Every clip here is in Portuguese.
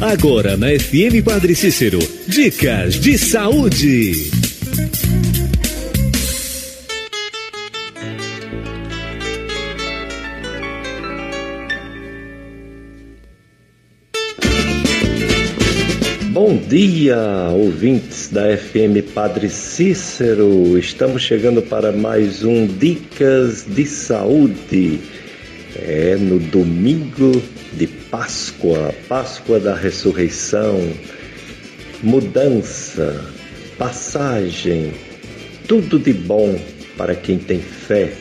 Agora na FM Padre Cícero, dicas de saúde. Bom dia, ouvintes da FM Padre Cícero. Estamos chegando para mais um Dicas de Saúde. É no domingo de Páscoa, Páscoa da Ressurreição, mudança, passagem, tudo de bom para quem tem fé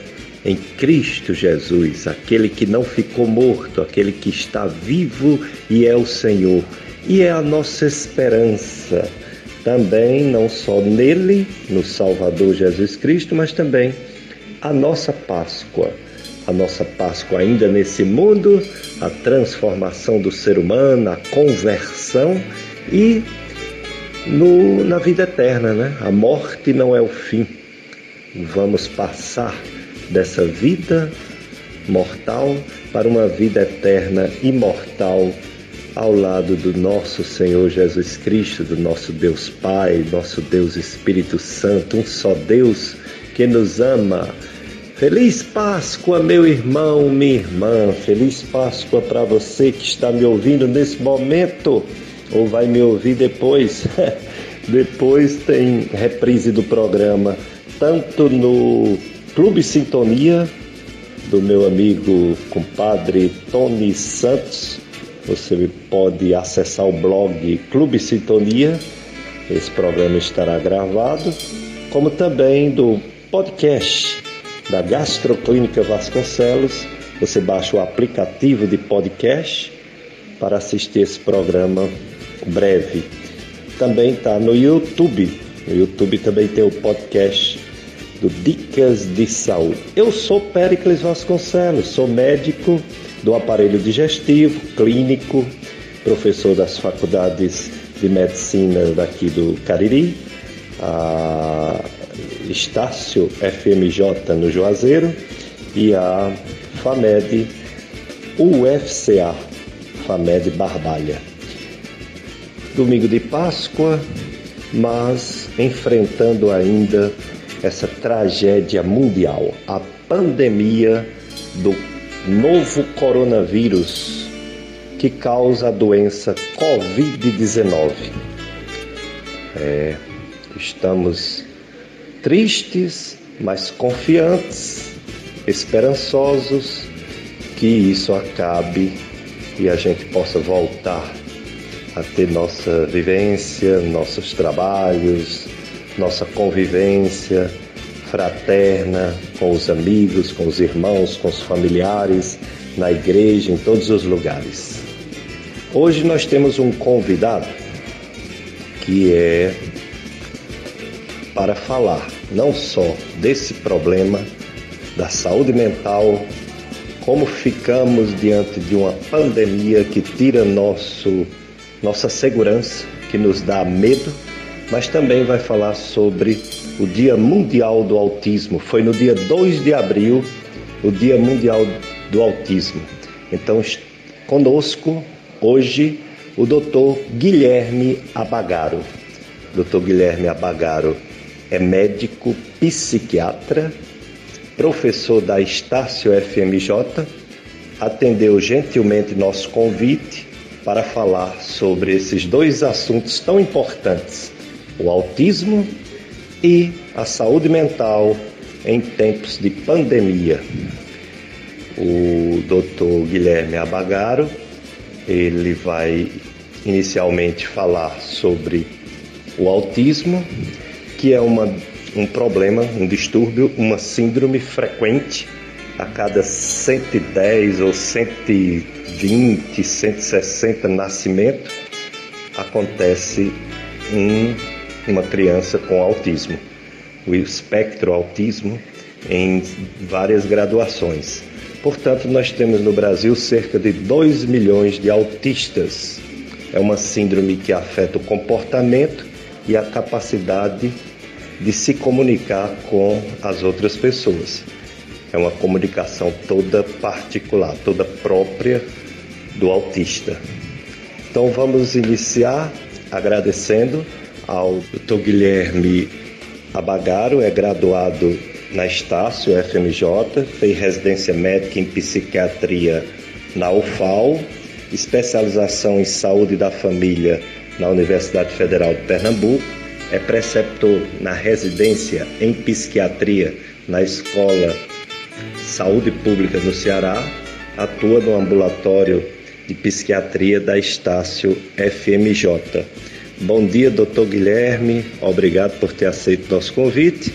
em Cristo Jesus, aquele que não ficou morto, aquele que está vivo e é o Senhor e é a nossa esperança também, não só nele, no Salvador Jesus Cristo, mas também a nossa Páscoa. A nossa Páscoa ainda nesse mundo, a transformação do ser humano, a conversão e no, na vida eterna, né? A morte não é o fim. Vamos passar dessa vida mortal para uma vida eterna, imortal ao lado do nosso Senhor Jesus Cristo, do nosso Deus Pai, nosso Deus Espírito Santo, um só Deus que nos ama. Feliz Páscoa, meu irmão, minha irmã. Feliz Páscoa para você que está me ouvindo nesse momento ou vai me ouvir depois. depois tem reprise do programa, tanto no Clube Sintonia, do meu amigo compadre Tony Santos, você pode acessar o blog Clube Sintonia, esse programa estará gravado, como também do podcast da Gastroclínica Vasconcelos. Você baixa o aplicativo de podcast para assistir esse programa breve. Também está no YouTube. No YouTube também tem o podcast do Dicas de Saúde. Eu sou Péricles Vasconcelos, sou médico do aparelho digestivo, clínico, professor das faculdades de medicina daqui do Cariri, a Estácio FMJ no Juazeiro e a FAMED UFCA, FAMED Barbalha. Domingo de Páscoa, mas enfrentando ainda essa tragédia mundial, a pandemia do novo coronavírus que causa a doença Covid-19. É, estamos tristes, mas confiantes, esperançosos que isso acabe e a gente possa voltar a ter nossa vivência, nossos trabalhos, nossa convivência fraterna com os amigos, com os irmãos, com os familiares, na igreja, em todos os lugares. Hoje nós temos um convidado que é para falar não só desse problema da saúde mental, como ficamos diante de uma pandemia que tira nosso, nossa segurança, que nos dá medo, mas também vai falar sobre o Dia Mundial do Autismo. Foi no dia 2 de abril, o Dia Mundial do Autismo. Então, conosco hoje o doutor Guilherme Abagaro. Doutor Guilherme Abagaro é médico psiquiatra, professor da Estácio FMJ, atendeu gentilmente nosso convite para falar sobre esses dois assuntos tão importantes: o autismo e a saúde mental em tempos de pandemia. O Dr. Guilherme Abagaro, ele vai inicialmente falar sobre o autismo, que é uma, um problema, um distúrbio, uma síndrome frequente a cada 110 ou 120, 160 nascimentos acontece um uma criança com autismo, o espectro autismo em várias graduações. Portanto, nós temos no Brasil cerca de 2 milhões de autistas. É uma síndrome que afeta o comportamento e a capacidade de se comunicar com as outras pessoas. É uma comunicação toda particular, toda própria do autista. Então vamos iniciar agradecendo ao Dr. Guilherme Abagaro, é graduado na Estácio FMJ, fez residência médica em psiquiatria na UFAL, especialização em saúde da família na Universidade Federal de Pernambuco, é preceptor na residência em psiquiatria na Escola Saúde Pública no Ceará, atua no ambulatório de psiquiatria da Estácio FMJ. Bom dia, doutor Guilherme, obrigado por ter aceito nosso convite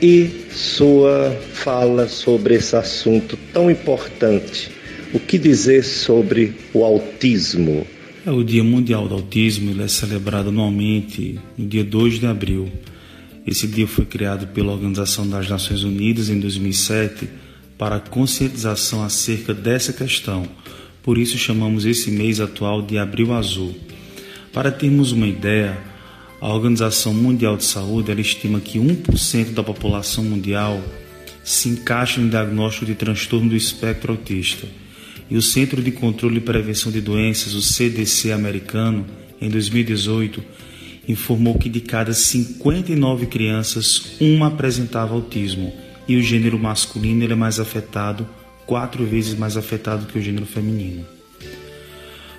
e sua fala sobre esse assunto tão importante. O que dizer sobre o autismo? É, o Dia Mundial do Autismo ele é celebrado anualmente no dia 2 de abril. Esse dia foi criado pela Organização das Nações Unidas em 2007 para conscientização acerca dessa questão. Por isso chamamos esse mês atual de Abril Azul. Para termos uma ideia, a Organização Mundial de Saúde ela estima que 1% da população mundial se encaixa no diagnóstico de transtorno do espectro autista e o Centro de Controle e Prevenção de Doenças, o CDC americano, em 2018, informou que de cada 59 crianças, uma apresentava autismo e o gênero masculino é mais afetado, quatro vezes mais afetado que o gênero feminino.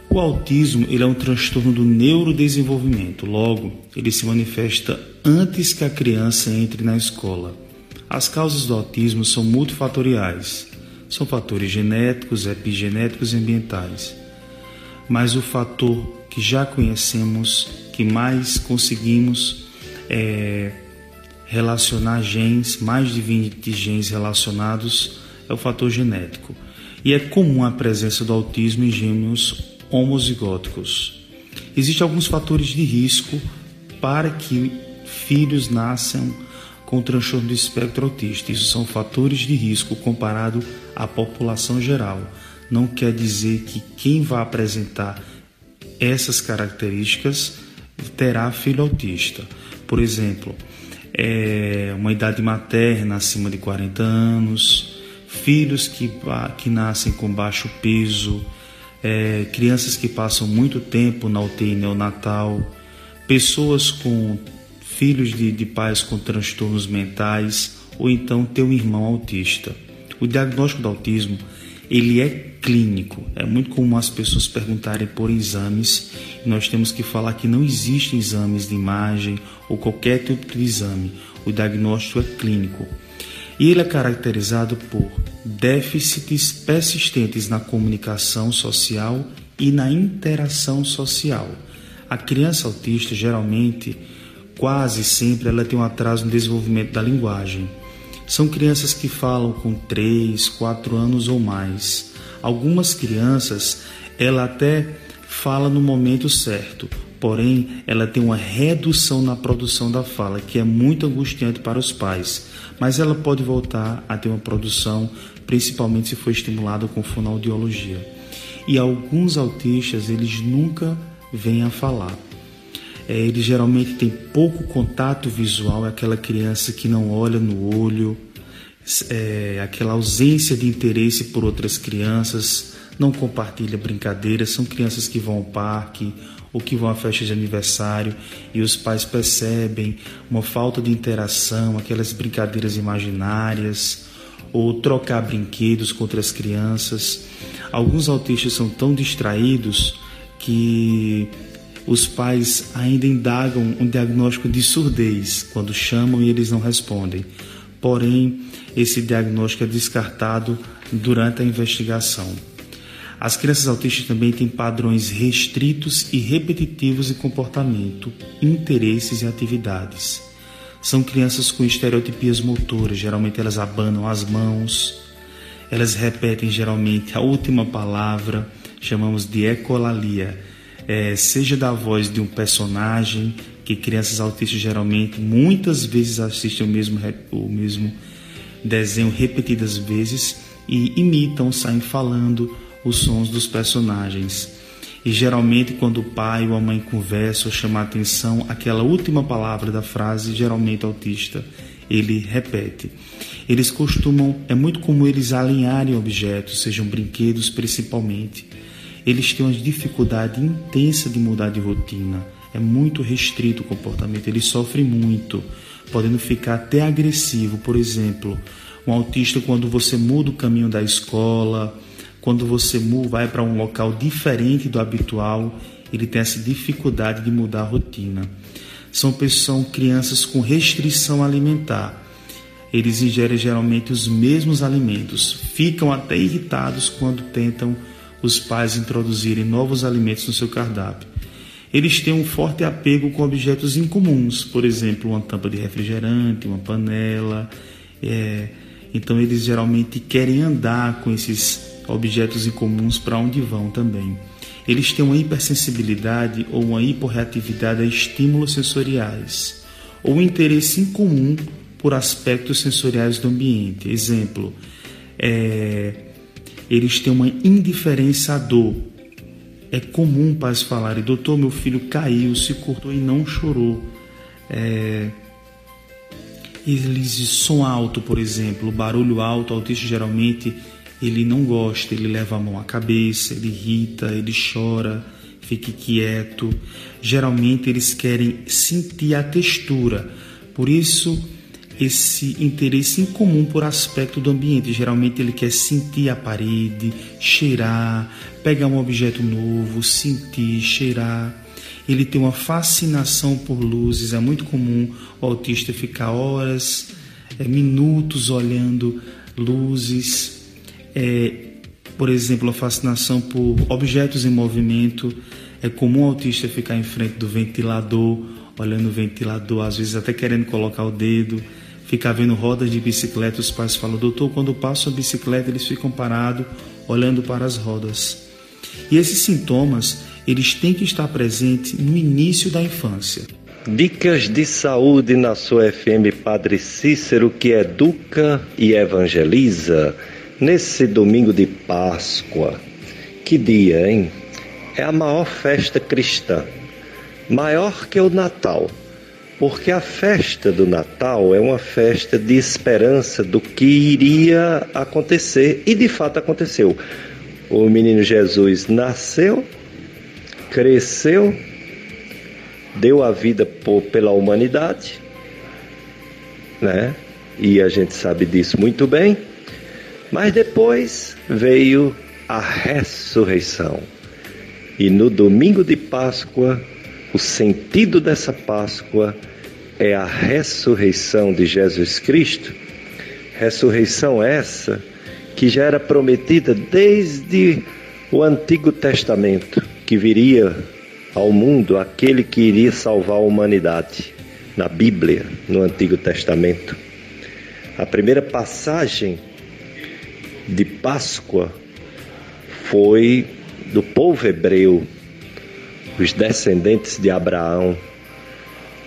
O autismo ele é um transtorno do neurodesenvolvimento, logo, ele se manifesta antes que a criança entre na escola. As causas do autismo são multifatoriais são fatores genéticos, epigenéticos e ambientais. Mas o fator que já conhecemos, que mais conseguimos é, relacionar genes, mais de 20 genes relacionados, é o fator genético. E é comum a presença do autismo em gêmeos homozigóticos. Existem alguns fatores de risco para que filhos nasçam com transtorno do espectro autista. Isso são fatores de risco comparado à população geral. Não quer dizer que quem vai apresentar essas características terá filho autista. Por exemplo, é uma idade materna acima de 40 anos, filhos que, que nascem com baixo peso, é, crianças que passam muito tempo na UTI neonatal, pessoas com filhos de, de pais com transtornos mentais ou então ter um irmão autista. O diagnóstico do autismo ele é clínico. É muito comum as pessoas perguntarem por exames. Nós temos que falar que não existem exames de imagem ou qualquer tipo de exame. O diagnóstico é clínico. E ele é caracterizado por déficits persistentes na comunicação social e na interação social. A criança autista geralmente quase sempre ela tem um atraso no desenvolvimento da linguagem. São crianças que falam com 3, 4 anos ou mais. Algumas crianças ela até fala no momento certo, porém ela tem uma redução na produção da fala, que é muito angustiante para os pais, mas ela pode voltar a ter uma produção, principalmente se for estimulada com fonoaudiologia. E alguns autistas, eles nunca vêm a falar. É, ele geralmente tem pouco contato visual, é aquela criança que não olha no olho, é, aquela ausência de interesse por outras crianças, não compartilha brincadeiras, são crianças que vão ao parque ou que vão à festa de aniversário e os pais percebem uma falta de interação, aquelas brincadeiras imaginárias ou trocar brinquedos com outras crianças. Alguns autistas são tão distraídos que os pais ainda indagam um diagnóstico de surdez quando chamam e eles não respondem. Porém, esse diagnóstico é descartado durante a investigação. As crianças autistas também têm padrões restritos e repetitivos de comportamento, interesses e atividades. São crianças com estereotipias motoras, geralmente elas abanam as mãos, elas repetem geralmente a última palavra, chamamos de ecolalia é, seja da voz de um personagem, que crianças autistas geralmente muitas vezes assistem o mesmo, o mesmo desenho repetidas vezes e imitam, saem falando os sons dos personagens. E geralmente quando o pai ou a mãe conversa ou chama a atenção, aquela última palavra da frase, geralmente autista, ele repete. Eles costumam, é muito comum eles alinharem objetos, sejam brinquedos principalmente, eles têm uma dificuldade intensa de mudar de rotina. É muito restrito o comportamento, eles sofrem muito, podendo ficar até agressivo. Por exemplo, um autista, quando você muda o caminho da escola, quando você vai para um local diferente do habitual, ele tem essa dificuldade de mudar a rotina. São, pessoas, são crianças com restrição alimentar. Eles ingerem geralmente os mesmos alimentos, ficam até irritados quando tentam os pais introduzirem novos alimentos no seu cardápio. Eles têm um forte apego com objetos incomuns, por exemplo, uma tampa de refrigerante, uma panela. É... Então, eles geralmente querem andar com esses objetos incomuns para onde vão também. Eles têm uma hipersensibilidade ou uma hiporreatividade a estímulos sensoriais, ou um interesse incomum por aspectos sensoriais do ambiente. Exemplo, é, eles têm uma indiferença à dor. É comum pais falarem, doutor, meu filho caiu, se cortou e não chorou. É, eles som alto, por exemplo, barulho alto, autista geralmente ele não gosta, ele leva a mão à cabeça, ele irrita, ele chora, fica quieto. Geralmente eles querem sentir a textura, por isso esse interesse incomum por aspecto do ambiente. Geralmente ele quer sentir a parede, cheirar, pegar um objeto novo, sentir, cheirar. Ele tem uma fascinação por luzes. É muito comum o autista ficar horas, é, minutos olhando luzes é, por exemplo, a fascinação por objetos em movimento. É comum o autista ficar em frente do ventilador, olhando o ventilador, às vezes até querendo colocar o dedo, ficar vendo rodas de bicicleta. Os pais falam, doutor, quando passo a bicicleta, eles ficam parados, olhando para as rodas. E esses sintomas, eles têm que estar presentes no início da infância. Dicas de saúde na sua FM Padre Cícero, que educa e evangeliza. Nesse domingo de Páscoa, que dia, hein? É a maior festa cristã, maior que o Natal, porque a festa do Natal é uma festa de esperança do que iria acontecer e de fato aconteceu. O menino Jesus nasceu, cresceu, deu a vida por, pela humanidade, né? E a gente sabe disso muito bem mas depois veio a ressurreição. E no domingo de Páscoa, o sentido dessa Páscoa é a ressurreição de Jesus Cristo. Ressurreição essa que já era prometida desde o Antigo Testamento, que viria ao mundo aquele que iria salvar a humanidade. Na Bíblia, no Antigo Testamento. A primeira passagem de Páscoa foi do povo hebreu, os descendentes de Abraão,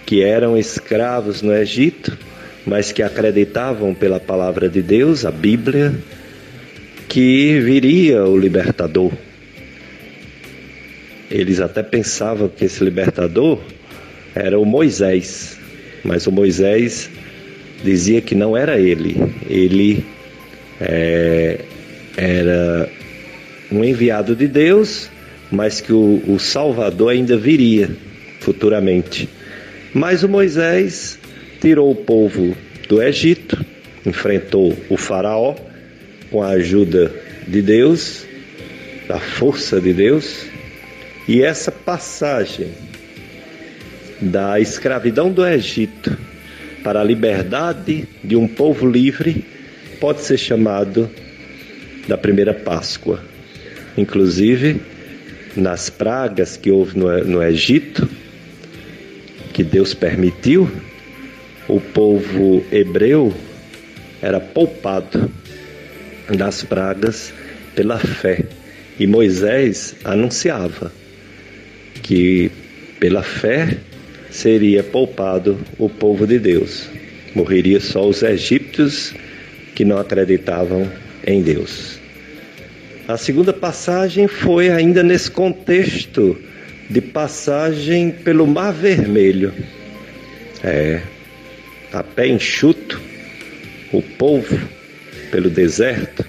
que eram escravos no Egito, mas que acreditavam pela palavra de Deus, a Bíblia, que viria o libertador. Eles até pensavam que esse libertador era o Moisés, mas o Moisés dizia que não era ele, ele é, era um enviado de Deus, mas que o, o Salvador ainda viria futuramente. Mas o Moisés tirou o povo do Egito, enfrentou o Faraó com a ajuda de Deus, da força de Deus, e essa passagem da escravidão do Egito para a liberdade de um povo livre pode ser chamado da primeira Páscoa. Inclusive, nas pragas que houve no, no Egito, que Deus permitiu, o povo hebreu era poupado das pragas pela fé. E Moisés anunciava que pela fé seria poupado o povo de Deus. Morreria só os egípcios que não acreditavam em Deus. A segunda passagem foi ainda nesse contexto de passagem pelo Mar Vermelho. É, a pé enxuto, o povo, pelo deserto,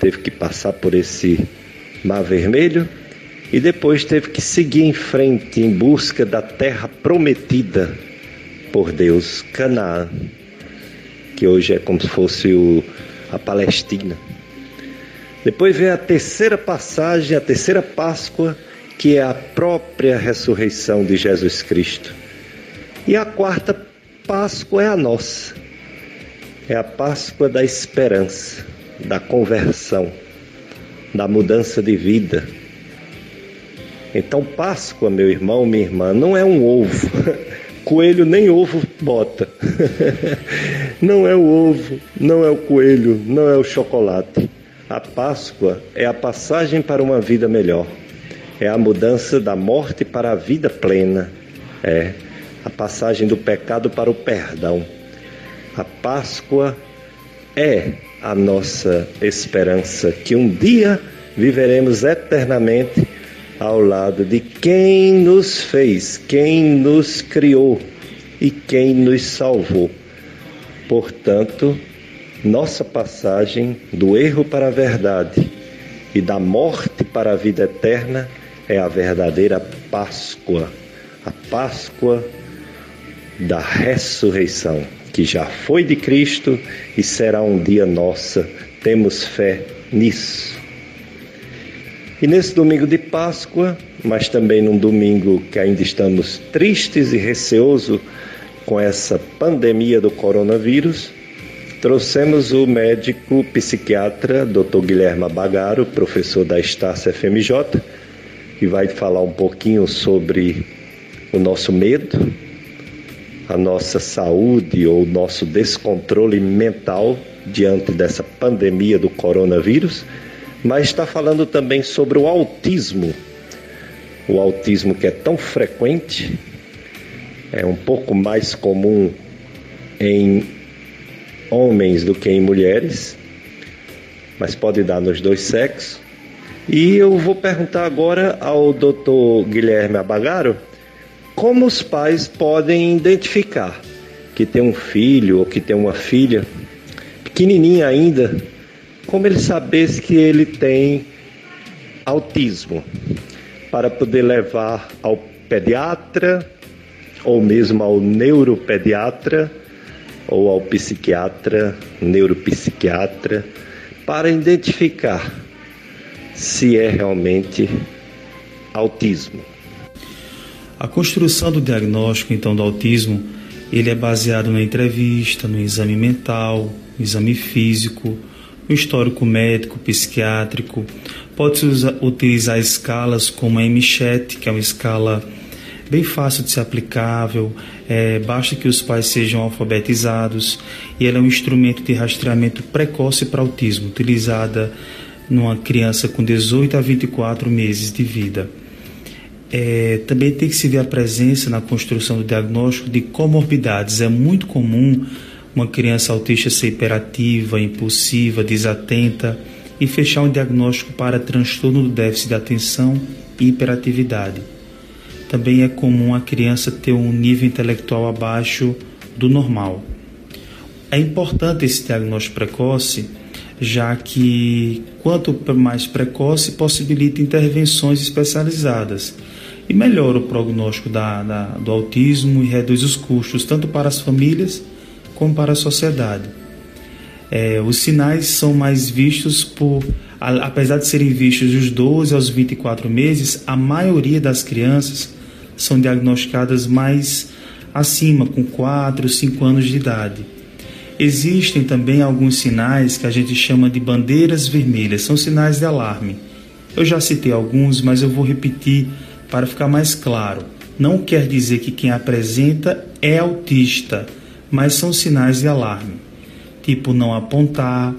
teve que passar por esse Mar Vermelho e depois teve que seguir em frente em busca da terra prometida por Deus, Canaã, que hoje é como se fosse o, a Palestina. Depois vem a terceira passagem, a terceira Páscoa, que é a própria ressurreição de Jesus Cristo. E a quarta Páscoa é a nossa. É a Páscoa da esperança, da conversão, da mudança de vida. Então, Páscoa, meu irmão, minha irmã, não é um ovo. Coelho nem ovo bota. não é o ovo, não é o coelho, não é o chocolate. A Páscoa é a passagem para uma vida melhor. É a mudança da morte para a vida plena. É a passagem do pecado para o perdão. A Páscoa é a nossa esperança que um dia viveremos eternamente ao lado de quem nos fez, quem nos criou e quem nos salvou. Portanto, nossa passagem do erro para a verdade e da morte para a vida eterna é a verdadeira Páscoa, a Páscoa da ressurreição, que já foi de Cristo e será um dia nossa. Temos fé nisso. E nesse domingo de Páscoa, mas também num domingo que ainda estamos tristes e receosos com essa pandemia do coronavírus, trouxemos o médico psiquiatra Dr. Guilherme Bagaro, professor da Estácia FMJ, que vai falar um pouquinho sobre o nosso medo, a nossa saúde ou nosso descontrole mental diante dessa pandemia do coronavírus mas está falando também sobre o autismo. O autismo que é tão frequente, é um pouco mais comum em homens do que em mulheres, mas pode dar nos dois sexos. E eu vou perguntar agora ao Dr. Guilherme Abagaro como os pais podem identificar que tem um filho ou que tem uma filha pequenininha ainda como ele sabesse que ele tem autismo, para poder levar ao pediatra ou mesmo ao neuropediatra ou ao psiquiatra, neuropsiquiatra, para identificar se é realmente autismo. A construção do diagnóstico então do autismo, ele é baseado na entrevista, no exame mental, no exame físico, o histórico médico, psiquiátrico. Pode-se utilizar escalas como a MCHAT, que é uma escala bem fácil de ser aplicável, é, basta que os pais sejam alfabetizados e ela é um instrumento de rastreamento precoce para autismo, utilizada numa criança com 18 a 24 meses de vida. É, também tem que se ver a presença na construção do diagnóstico de comorbidades. É muito comum uma criança autista ser hiperativa, impulsiva, desatenta e fechar um diagnóstico para transtorno do déficit de atenção e hiperatividade. Também é comum a criança ter um nível intelectual abaixo do normal. É importante esse diagnóstico precoce, já que quanto mais precoce possibilita intervenções especializadas e melhora o prognóstico da, da, do autismo e reduz os custos tanto para as famílias como para a sociedade. É, os sinais são mais vistos por, apesar de serem vistos dos 12 aos 24 meses, a maioria das crianças são diagnosticadas mais acima, com 4, 5 anos de idade. Existem também alguns sinais que a gente chama de bandeiras vermelhas, são sinais de alarme. Eu já citei alguns, mas eu vou repetir para ficar mais claro. Não quer dizer que quem apresenta é autista mas são sinais de alarme, tipo não apontar,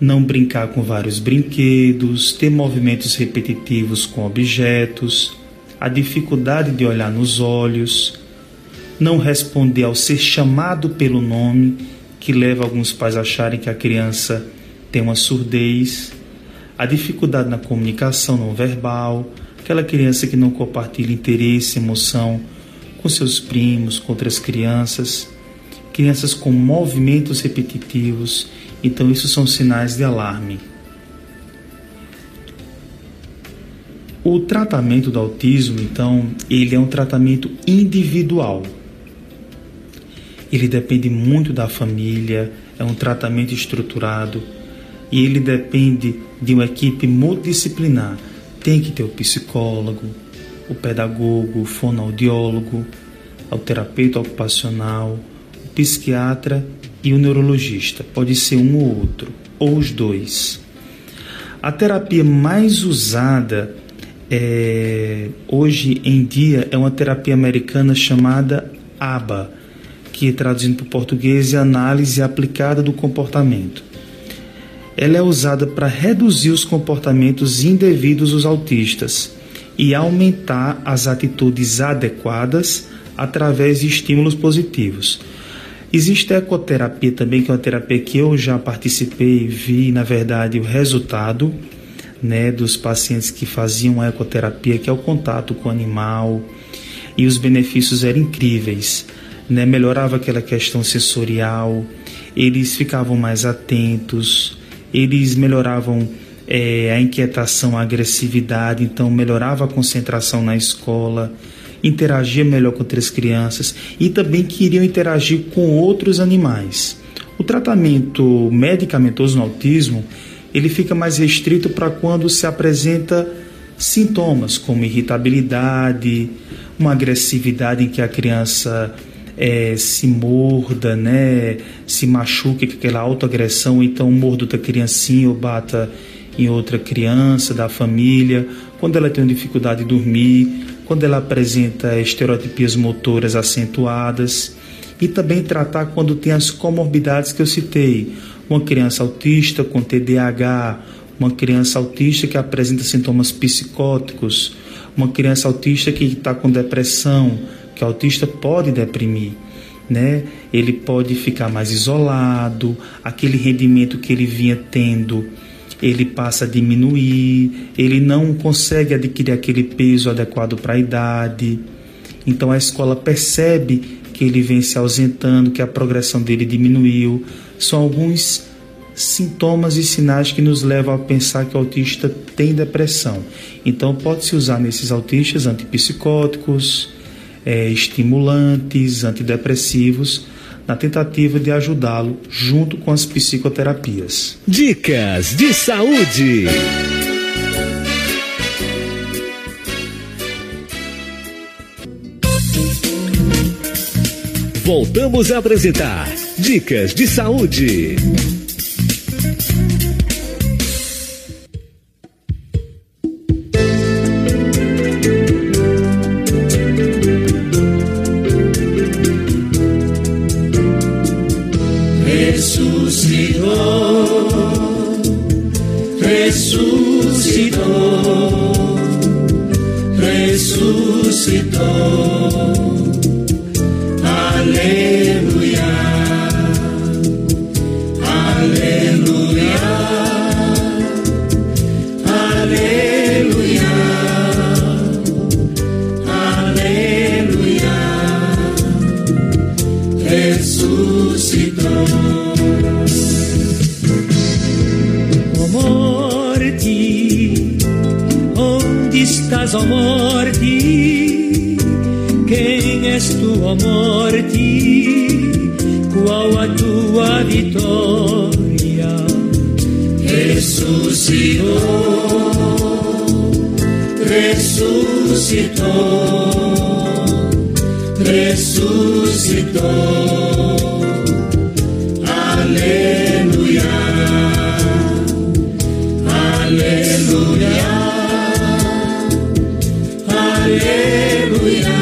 não brincar com vários brinquedos, ter movimentos repetitivos com objetos, a dificuldade de olhar nos olhos, não responder ao ser chamado pelo nome, que leva alguns pais a acharem que a criança tem uma surdez, a dificuldade na comunicação não verbal, aquela criança que não compartilha interesse, emoção com seus primos, com outras crianças crianças com movimentos repetitivos, então isso são sinais de alarme. O tratamento do autismo, então, ele é um tratamento individual. Ele depende muito da família, é um tratamento estruturado e ele depende de uma equipe multidisciplinar. Tem que ter o psicólogo, o pedagogo, o fonoaudiólogo, o terapeuta ocupacional, o psiquiatra e o neurologista. Pode ser um ou outro, ou os dois. A terapia mais usada é, hoje em dia é uma terapia americana chamada ABA, que traduzindo para o português é análise aplicada do comportamento. Ela é usada para reduzir os comportamentos indevidos dos autistas e aumentar as atitudes adequadas através de estímulos positivos. Existe a ecoterapia também, que é uma terapia que eu já participei e vi, na verdade, o resultado né, dos pacientes que faziam a ecoterapia, que é o contato com o animal, e os benefícios eram incríveis. Né? Melhorava aquela questão sensorial, eles ficavam mais atentos, eles melhoravam é, a inquietação, a agressividade, então melhorava a concentração na escola, interagia melhor com outras crianças e também queriam interagir com outros animais. O tratamento medicamentoso no autismo ele fica mais restrito para quando se apresenta sintomas como irritabilidade, uma agressividade em que a criança é, se morda, né, se machuque com aquela autoagressão, então morda outra criancinha ou bata em outra criança da família, quando ela tem dificuldade de dormir, quando ela apresenta estereotipias motoras acentuadas. E também tratar quando tem as comorbidades que eu citei, uma criança autista com TDAH, uma criança autista que apresenta sintomas psicóticos, uma criança autista que está com depressão, que o autista pode deprimir. Né? Ele pode ficar mais isolado, aquele rendimento que ele vinha tendo, ele passa a diminuir, ele não consegue adquirir aquele peso adequado para a idade. Então a escola percebe que ele vem se ausentando, que a progressão dele diminuiu, são alguns sintomas e sinais que nos levam a pensar que o autista tem depressão. Então, pode-se usar nesses autistas antipsicóticos, é, estimulantes, antidepressivos, na tentativa de ajudá-lo junto com as psicoterapias. Dicas de saúde. Voltamos a apresentar Dicas de Saúde. es tu amor ti amorti, qual tua vittoria resuscitò, resuscitò, resuscitò. Alleluia, alleluia, alleluia.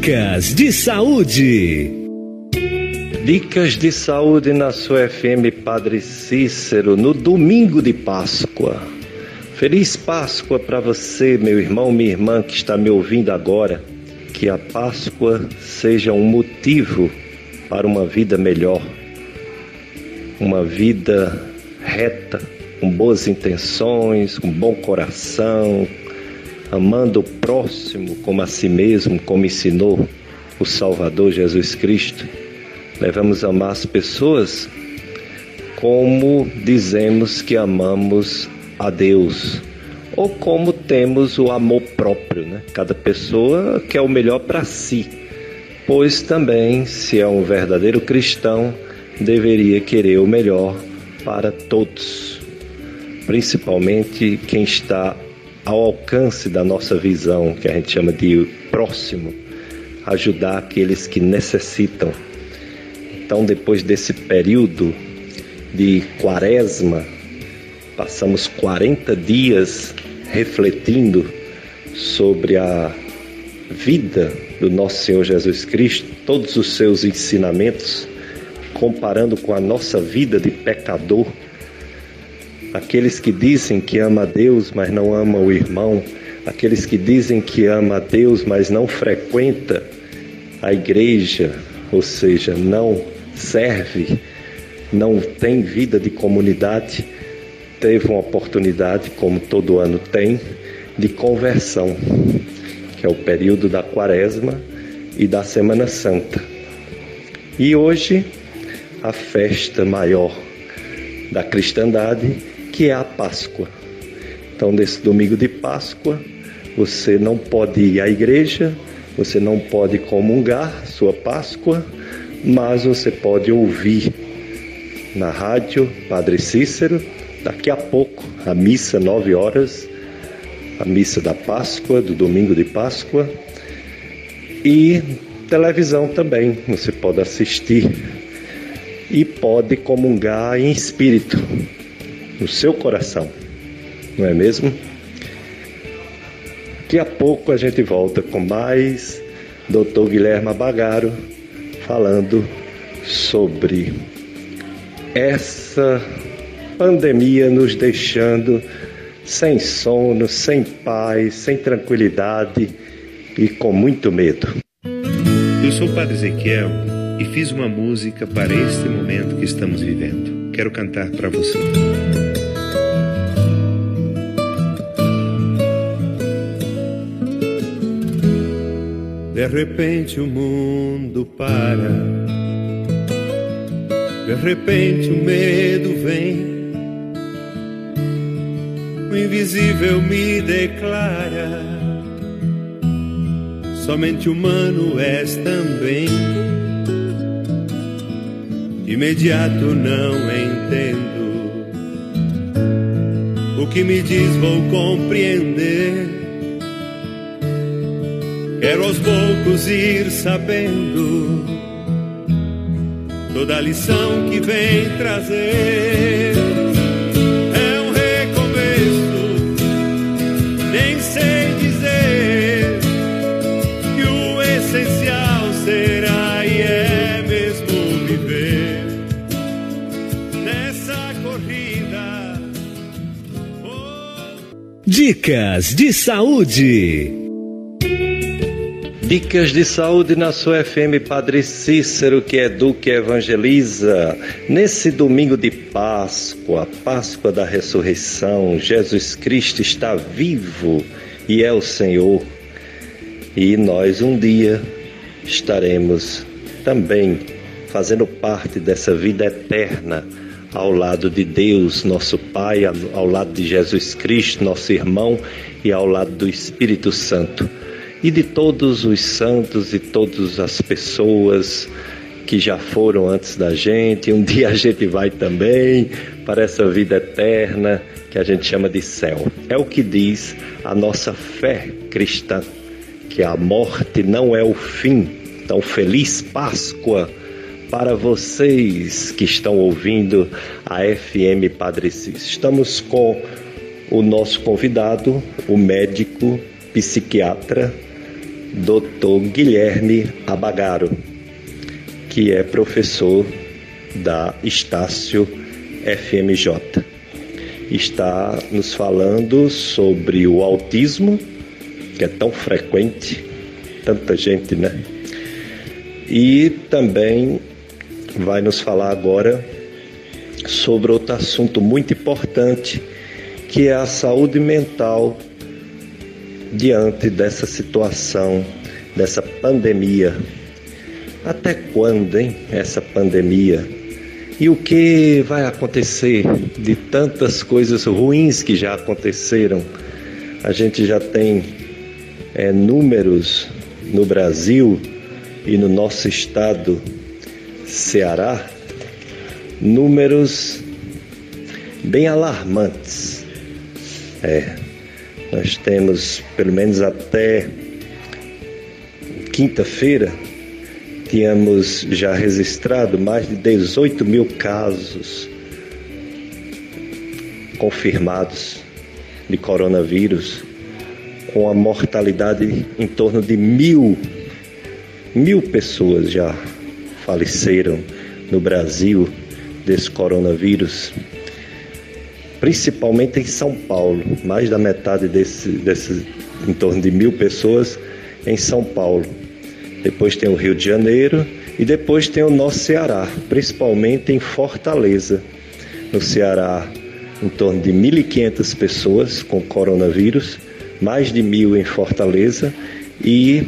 Dicas de saúde. Dicas de saúde na sua FM Padre Cícero no domingo de Páscoa. Feliz Páscoa para você, meu irmão, minha irmã que está me ouvindo agora. Que a Páscoa seja um motivo para uma vida melhor, uma vida reta, com boas intenções, com bom coração, amando o próximo como a si mesmo, como ensinou o Salvador Jesus Cristo. Devemos amar as pessoas como dizemos que amamos a Deus, ou como temos o amor próprio, né? Cada pessoa quer o melhor para si, pois também, se é um verdadeiro cristão, deveria querer o melhor para todos, principalmente quem está ao alcance da nossa visão, que a gente chama de próximo, ajudar aqueles que necessitam. Então, depois desse período de quaresma, passamos 40 dias refletindo sobre a vida do nosso Senhor Jesus Cristo, todos os seus ensinamentos, comparando com a nossa vida de pecador aqueles que dizem que ama a Deus, mas não ama o irmão, aqueles que dizem que ama a Deus, mas não frequenta a igreja, ou seja, não serve, não tem vida de comunidade, teve uma oportunidade, como todo ano tem, de conversão, que é o período da Quaresma e da Semana Santa. E hoje, a festa maior da cristandade que é a Páscoa. Então, nesse domingo de Páscoa, você não pode ir à igreja, você não pode comungar sua Páscoa, mas você pode ouvir na rádio Padre Cícero, daqui a pouco, a missa, nove horas, a missa da Páscoa, do domingo de Páscoa, e televisão também, você pode assistir e pode comungar em espírito no seu coração, não é mesmo? Daqui a pouco a gente volta com mais Dr. Guilherme Bagaro falando sobre essa pandemia nos deixando sem sono, sem paz, sem tranquilidade e com muito medo. Eu sou o Padre Ezequiel e fiz uma música para este momento que estamos vivendo. Quero cantar para você. Repente o mundo para, de repente o medo vem, o invisível me declara, somente humano és também. imediato não entendo, o que me diz vou compreender Quero aos poucos ir sabendo toda a lição que vem trazer. É um recomeço, nem sei dizer que o essencial será e é mesmo viver nessa corrida. Oh. Dicas de saúde. Dicas de saúde na sua FM Padre Cícero, que educa e evangeliza. Nesse domingo de Páscoa, Páscoa da ressurreição, Jesus Cristo está vivo e é o Senhor. E nós um dia estaremos também fazendo parte dessa vida eterna ao lado de Deus, nosso Pai, ao lado de Jesus Cristo, nosso irmão, e ao lado do Espírito Santo. E de todos os santos e todas as pessoas que já foram antes da gente, um dia a gente vai também para essa vida eterna que a gente chama de céu. É o que diz a nossa fé cristã, que a morte não é o fim. Então, feliz Páscoa para vocês que estão ouvindo a FM Padre Cis. Estamos com o nosso convidado, o médico psiquiatra, Dr. Guilherme Abagaro, que é professor da Estácio FMJ. Está nos falando sobre o autismo, que é tão frequente, tanta gente, né? E também vai nos falar agora sobre outro assunto muito importante, que é a saúde mental diante dessa situação, dessa pandemia. Até quando, hein, essa pandemia? E o que vai acontecer de tantas coisas ruins que já aconteceram? A gente já tem é, números no Brasil e no nosso estado Ceará, números bem alarmantes. É, nós temos pelo menos até quinta-feira tínhamos já registrado mais de 18 mil casos confirmados de coronavírus, com a mortalidade em torno de mil, mil pessoas já faleceram no Brasil desse coronavírus, principalmente em São Paulo. Mais da metade desse, desse em torno de mil pessoas em São Paulo. Depois tem o Rio de Janeiro e depois tem o nosso Ceará, principalmente em Fortaleza. No Ceará, em torno de 1.500 pessoas com coronavírus, mais de mil em Fortaleza e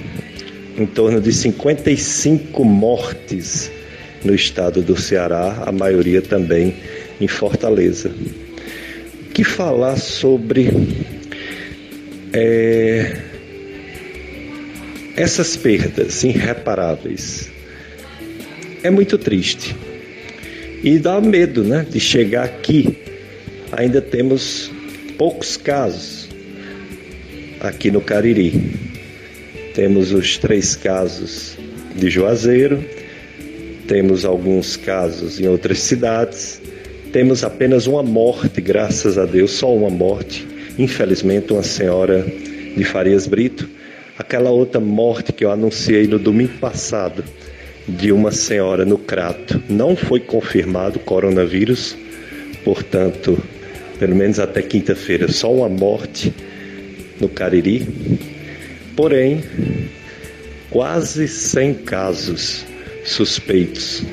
em torno de 55 mortes no estado do Ceará, a maioria também em Fortaleza. Que falar sobre é, essas perdas irreparáveis é muito triste e dá medo, né, de chegar aqui. Ainda temos poucos casos aqui no Cariri. Temos os três casos de Juazeiro, temos alguns casos em outras cidades, temos apenas uma morte, graças a Deus, só uma morte. Infelizmente, uma senhora de Farias Brito. Aquela outra morte que eu anunciei no domingo passado, de uma senhora no Crato, não foi confirmado coronavírus, portanto, pelo menos até quinta-feira, só uma morte no Cariri. Porém, quase 100 casos suspeitos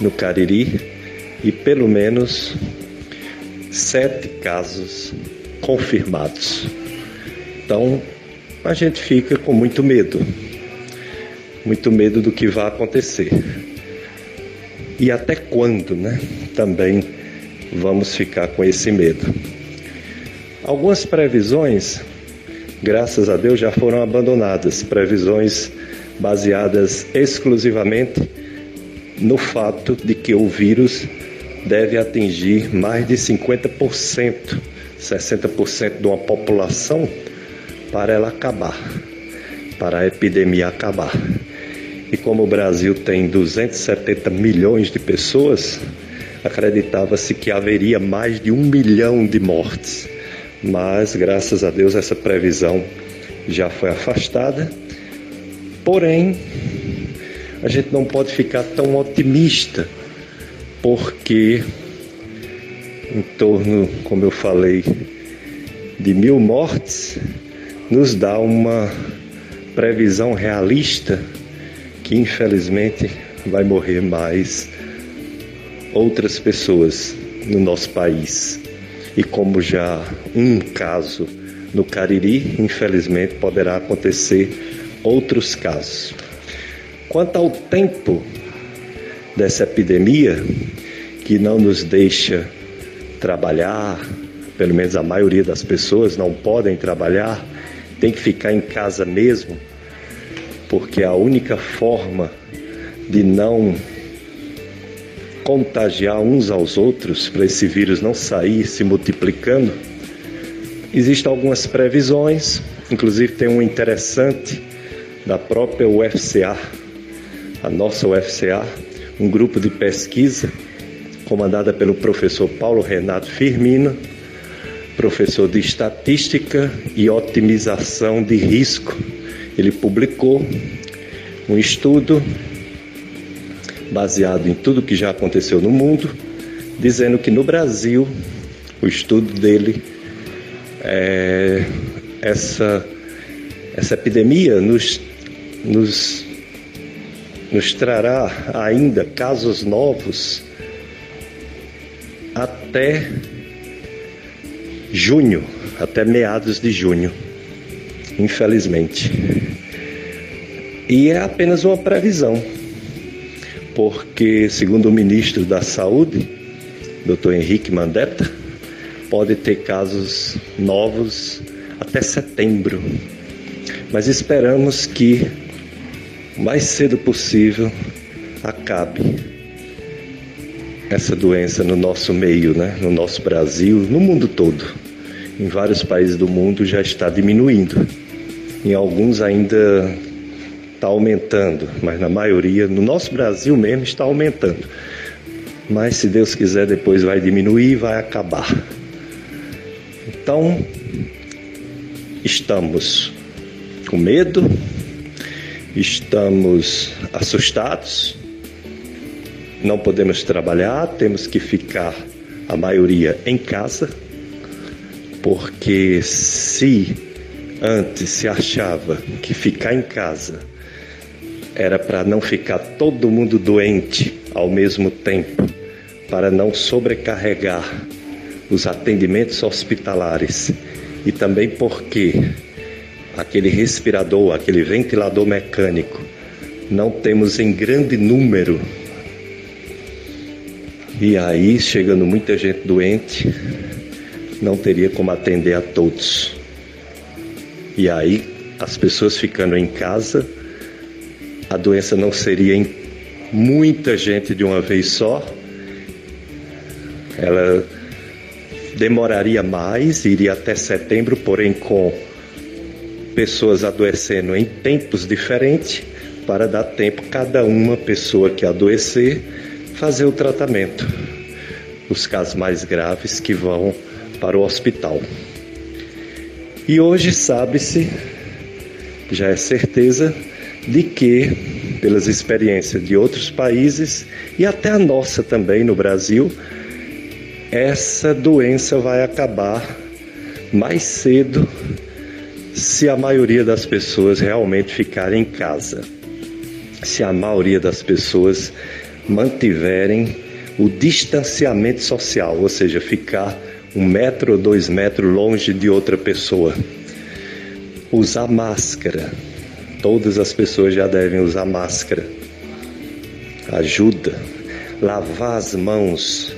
no Cariri e pelo menos sete casos confirmados. Então, a gente fica com muito medo, muito medo do que vai acontecer. E até quando, né? Também vamos ficar com esse medo. Algumas previsões graças a Deus, já foram abandonadas previsões baseadas exclusivamente no fato de que o vírus deve atingir mais de 50%, 60% de uma população para ela acabar, para a epidemia acabar. E como o Brasil tem 270 milhões de pessoas, acreditava-se que haveria mais de um milhão de mortes mas graças a Deus essa previsão já foi afastada. Porém, a gente não pode ficar tão otimista, porque em torno, como eu falei, de mil mortes, nos dá uma previsão realista que infelizmente vai morrer mais outras pessoas no nosso país. E como já um caso no Cariri, infelizmente poderá acontecer outros casos. Quanto ao tempo dessa epidemia, que não nos deixa trabalhar, pelo menos a maioria das pessoas não podem trabalhar, tem que ficar em casa mesmo, porque a única forma de não contagiar uns aos outros, para esse vírus não sair se multiplicando, existem algumas previsões, inclusive tem um interessante da própria UFCA, a nossa UFCA, um grupo de pesquisa comandada pelo professor Paulo Renato Firmino, professor de estatística e otimização de risco. Ele publicou um estudo baseado em tudo que já aconteceu no mundo, dizendo que no Brasil, o estudo dele, é, essa, essa epidemia nos, nos, nos trará ainda casos novos até junho, até meados de junho, infelizmente. E é apenas uma previsão porque, segundo o ministro da Saúde, Dr. Henrique Mandetta, pode ter casos novos até setembro. Mas esperamos que mais cedo possível acabe essa doença no nosso meio, né? no nosso Brasil, no mundo todo. Em vários países do mundo já está diminuindo. Em alguns ainda está aumentando, mas na maioria, no nosso Brasil mesmo, está aumentando. Mas se Deus quiser, depois vai diminuir e vai acabar. Então, estamos com medo, estamos assustados, não podemos trabalhar, temos que ficar, a maioria, em casa, porque se antes se achava que ficar em casa era para não ficar todo mundo doente ao mesmo tempo, para não sobrecarregar os atendimentos hospitalares e também porque aquele respirador, aquele ventilador mecânico, não temos em grande número. E aí, chegando muita gente doente, não teria como atender a todos. E aí, as pessoas ficando em casa, a doença não seria em muita gente de uma vez só, ela demoraria mais, iria até setembro, porém com pessoas adoecendo em tempos diferentes, para dar tempo cada uma pessoa que adoecer fazer o tratamento. Os casos mais graves que vão para o hospital. E hoje sabe-se, já é certeza, de que, pelas experiências de outros países e até a nossa também no Brasil, essa doença vai acabar mais cedo se a maioria das pessoas realmente ficarem em casa. Se a maioria das pessoas mantiverem o distanciamento social, ou seja, ficar um metro ou dois metros longe de outra pessoa. Usar máscara, Todas as pessoas já devem usar máscara. Ajuda. Lavar as mãos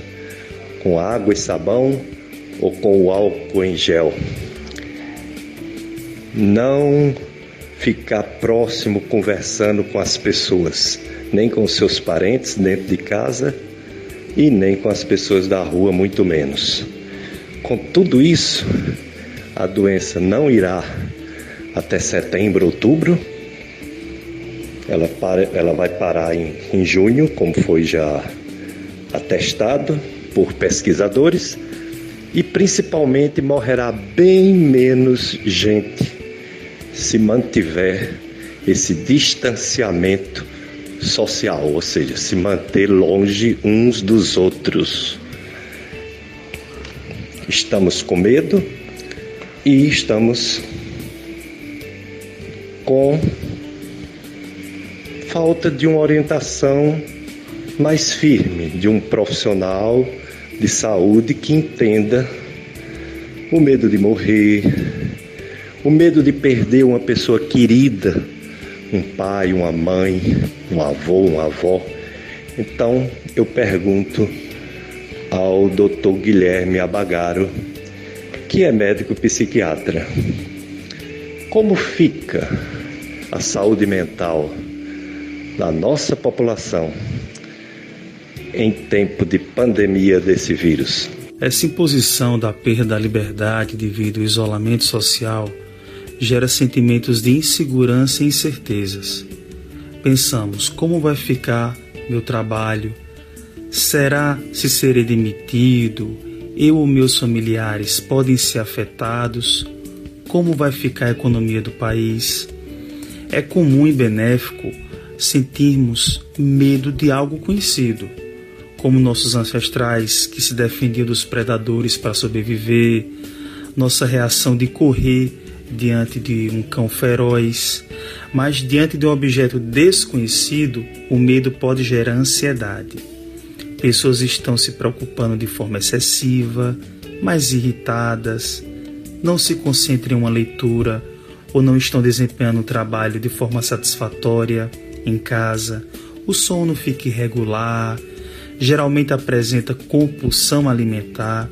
com água e sabão ou com o álcool em gel. Não ficar próximo conversando com as pessoas, nem com seus parentes dentro de casa e nem com as pessoas da rua, muito menos. Com tudo isso, a doença não irá até setembro, outubro. Ela, para, ela vai parar em, em junho, como foi já atestado por pesquisadores, e principalmente morrerá bem menos gente se mantiver esse distanciamento social, ou seja, se manter longe uns dos outros. Estamos com medo e estamos com falta de uma orientação mais firme, de um profissional de saúde que entenda o medo de morrer, o medo de perder uma pessoa querida, um pai, uma mãe, um avô, uma avó. Então eu pergunto ao Dr. Guilherme Abagaro, que é médico psiquiatra. Como fica a saúde mental da nossa população em tempo de pandemia desse vírus? Essa imposição da perda da liberdade devido ao isolamento social gera sentimentos de insegurança e incertezas. Pensamos como vai ficar meu trabalho? Será se serei demitido? Eu ou meus familiares podem ser afetados? Como vai ficar a economia do país? É comum e benéfico sentirmos medo de algo conhecido, como nossos ancestrais que se defendiam dos predadores para sobreviver, nossa reação de correr diante de um cão feroz, mas diante de um objeto desconhecido, o medo pode gerar ansiedade. Pessoas estão se preocupando de forma excessiva, mais irritadas, não se concentram em uma leitura ou não estão desempenhando o trabalho de forma satisfatória em casa, o sono fica irregular, geralmente apresenta compulsão alimentar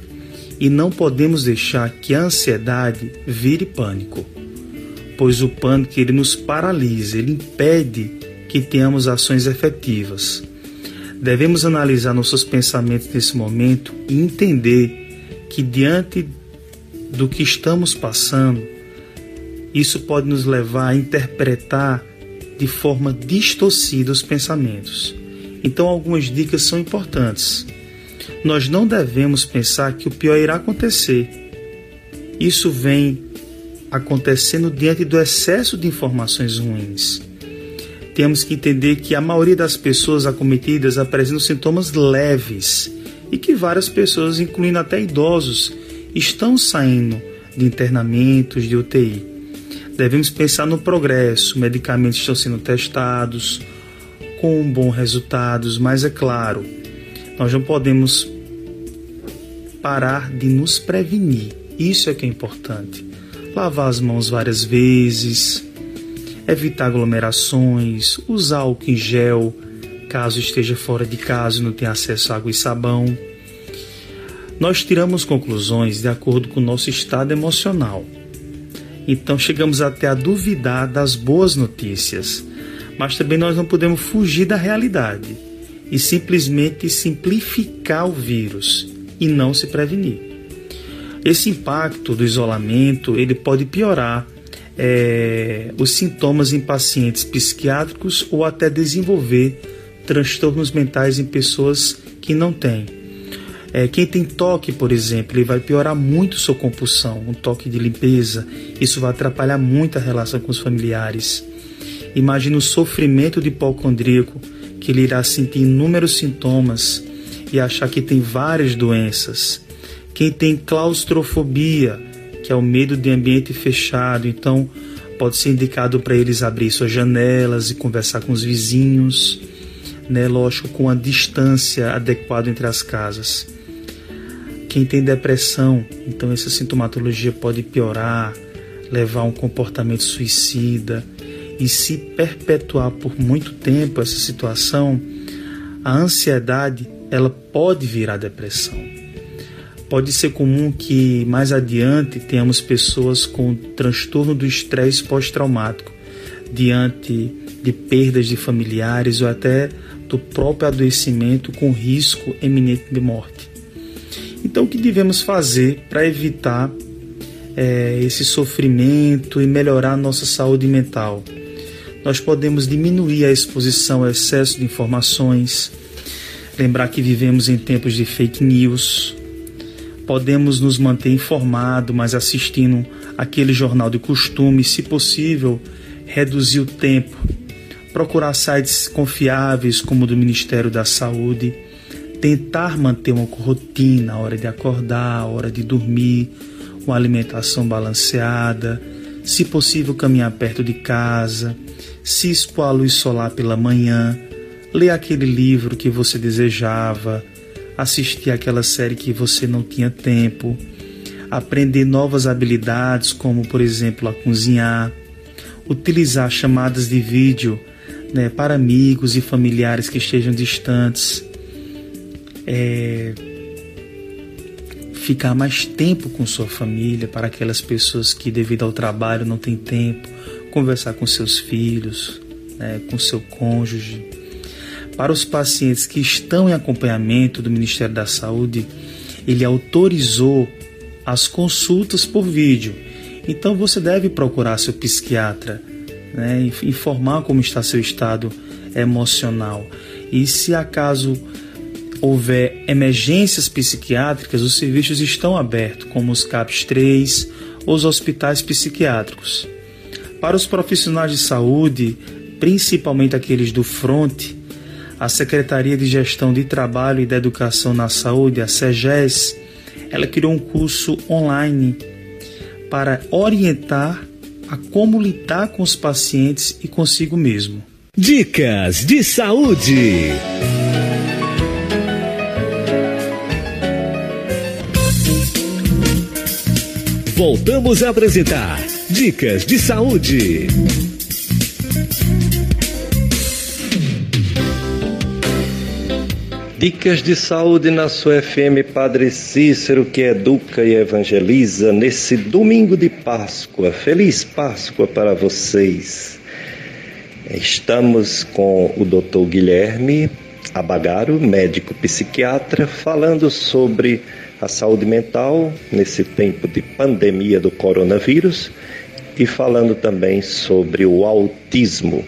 e não podemos deixar que a ansiedade vire pânico, pois o pânico ele nos paralisa, ele impede que tenhamos ações efetivas. Devemos analisar nossos pensamentos nesse momento e entender que diante do que estamos passando, isso pode nos levar a interpretar de forma distorcida os pensamentos. Então, algumas dicas são importantes nós não devemos pensar que o pior irá acontecer. Isso vem acontecendo diante do excesso de informações ruins. Temos que entender que a maioria das pessoas acometidas apresentam sintomas leves e que várias pessoas, incluindo até idosos, estão saindo de internamentos de UTI. Devemos pensar no progresso, medicamentos estão sendo testados com bons resultados, mas é claro, nós não podemos parar de nos prevenir. Isso é que é importante. Lavar as mãos várias vezes, evitar aglomerações, usar álcool em gel caso esteja fora de casa e não tenha acesso a água e sabão. Nós tiramos conclusões de acordo com o nosso estado emocional. Então chegamos até a duvidar das boas notícias, mas também nós não podemos fugir da realidade e simplesmente simplificar o vírus e não se prevenir. Esse impacto do isolamento ele pode piorar é, os sintomas em pacientes psiquiátricos ou até desenvolver transtornos mentais em pessoas que não têm. É, quem tem toque, por exemplo, ele vai piorar muito sua compulsão, um toque de limpeza. Isso vai atrapalhar muito a relação com os familiares. Imagine o sofrimento de hipocondríaco que ele irá sentir inúmeros sintomas e achar que tem várias doenças. Quem tem claustrofobia, que é o medo de ambiente fechado, então pode ser indicado para eles abrir suas janelas e conversar com os vizinhos, né? Lógico, com a distância adequada entre as casas. Quem tem depressão, então essa sintomatologia pode piorar, levar a um comportamento suicida e se perpetuar por muito tempo essa situação, a ansiedade ela pode virar depressão. Pode ser comum que mais adiante tenhamos pessoas com transtorno do estresse pós-traumático diante de perdas de familiares ou até do próprio adoecimento com risco eminente de morte. Então, o que devemos fazer para evitar é, esse sofrimento e melhorar nossa saúde mental? Nós podemos diminuir a exposição ao excesso de informações, lembrar que vivemos em tempos de fake news, podemos nos manter informados, mas assistindo aquele jornal de costume, se possível, reduzir o tempo, procurar sites confiáveis como o do Ministério da Saúde, tentar manter uma rotina, a hora de acordar, a hora de dormir, uma alimentação balanceada, se possível caminhar perto de casa, se expor à luz solar pela manhã, ler aquele livro que você desejava, assistir aquela série que você não tinha tempo, aprender novas habilidades, como por exemplo a cozinhar, utilizar chamadas de vídeo né, para amigos e familiares que estejam distantes, é, ficar mais tempo com sua família, para aquelas pessoas que, devido ao trabalho, não têm tempo, conversar com seus filhos, né, com seu cônjuge. Para os pacientes que estão em acompanhamento do Ministério da Saúde, ele autorizou as consultas por vídeo. Então você deve procurar seu psiquiatra, né, informar como está seu estado emocional. E se acaso houver emergências psiquiátricas, os serviços estão abertos, como os CAPS 3 ou os hospitais psiquiátricos. Para os profissionais de saúde, principalmente aqueles do front, a Secretaria de Gestão de Trabalho e da Educação na Saúde, a SEGES, ela criou um curso online para orientar a como lidar com os pacientes e consigo mesmo. Dicas de saúde. Voltamos a apresentar Dicas de Saúde. Dicas de saúde na sua FM Padre Cícero, que educa e evangeliza nesse domingo de Páscoa. Feliz Páscoa para vocês. Estamos com o Dr. Guilherme Abagaro, médico psiquiatra, falando sobre a saúde mental nesse tempo de pandemia do coronavírus e falando também sobre o autismo.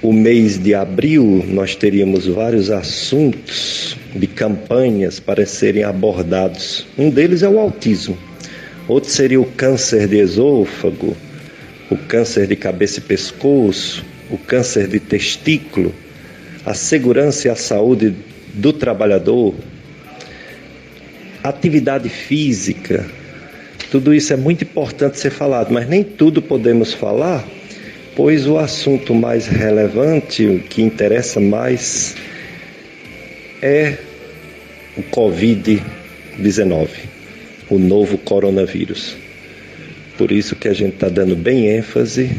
O mês de abril nós teríamos vários assuntos de campanhas para serem abordados. Um deles é o autismo, outro seria o câncer de esôfago, o câncer de cabeça e pescoço, o câncer de testículo, a segurança e a saúde do trabalhador, atividade física, tudo isso é muito importante ser falado, mas nem tudo podemos falar, pois o assunto mais relevante, o que interessa mais, é o Covid-19, o novo coronavírus. Por isso que a gente está dando bem ênfase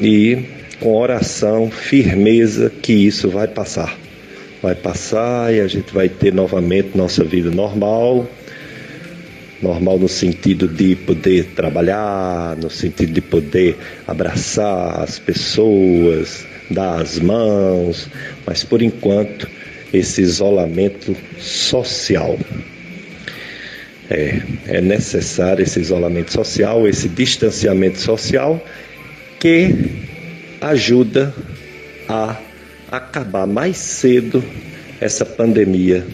e com oração, firmeza que isso vai passar. Vai passar e a gente vai ter novamente nossa vida normal. Normal no sentido de poder trabalhar, no sentido de poder abraçar as pessoas, dar as mãos, mas por enquanto esse isolamento social. É, é necessário esse isolamento social, esse distanciamento social que ajuda a acabar mais cedo essa pandemia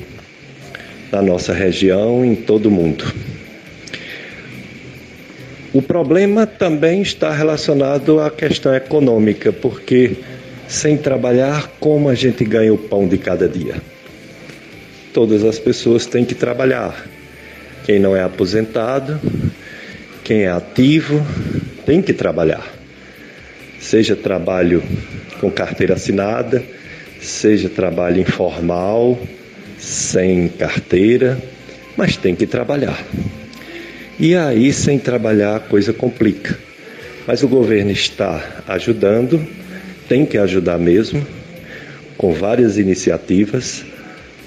na nossa região e em todo o mundo. O problema também está relacionado à questão econômica, porque sem trabalhar, como a gente ganha o pão de cada dia? Todas as pessoas têm que trabalhar. Quem não é aposentado, quem é ativo, tem que trabalhar seja trabalho com carteira assinada, seja trabalho informal, sem carteira, mas tem que trabalhar. E aí, sem trabalhar, a coisa complica. Mas o governo está ajudando, tem que ajudar mesmo, com várias iniciativas.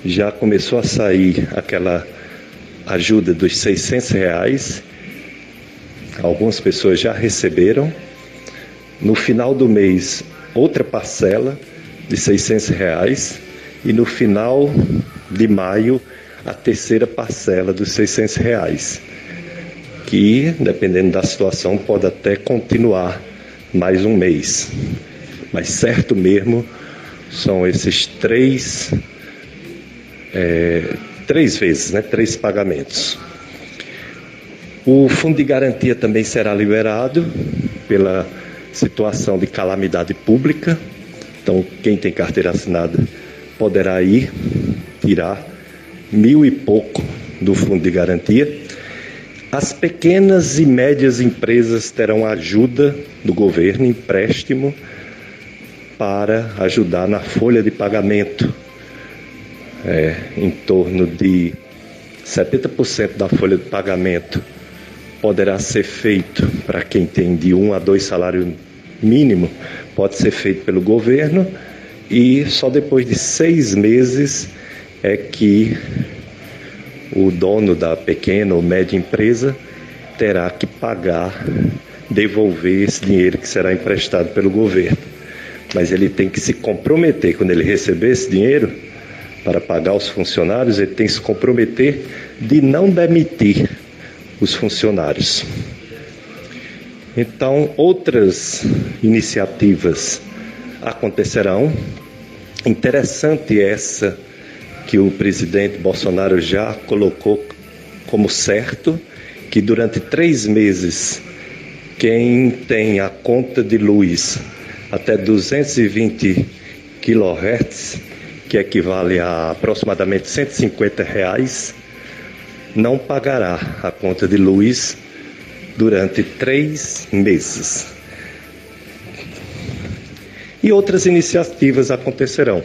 Já começou a sair aquela ajuda dos 600 reais. Algumas pessoas já receberam no final do mês, outra parcela de 600 reais e no final de maio, a terceira parcela dos 600 reais, que, dependendo da situação, pode até continuar mais um mês. Mas certo mesmo são esses três, é, três vezes, né, três pagamentos. O fundo de garantia também será liberado pela situação de calamidade pública. Então, quem tem carteira assinada poderá ir tirar mil e pouco do fundo de garantia. As pequenas e médias empresas terão ajuda do governo, empréstimo, para ajudar na folha de pagamento. É, em torno de 70% da folha de pagamento poderá ser feito para quem tem de um a dois salários mínimo pode ser feito pelo governo e só depois de seis meses é que o dono da pequena ou média empresa terá que pagar, devolver esse dinheiro que será emprestado pelo governo. Mas ele tem que se comprometer, quando ele receber esse dinheiro para pagar os funcionários, ele tem que se comprometer de não demitir os funcionários. Então, outras iniciativas acontecerão. Interessante essa que o presidente Bolsonaro já colocou como certo, que durante três meses quem tem a conta de luz até 220 kHz, que equivale a aproximadamente 150 reais, não pagará a conta de luz durante três meses. E outras iniciativas acontecerão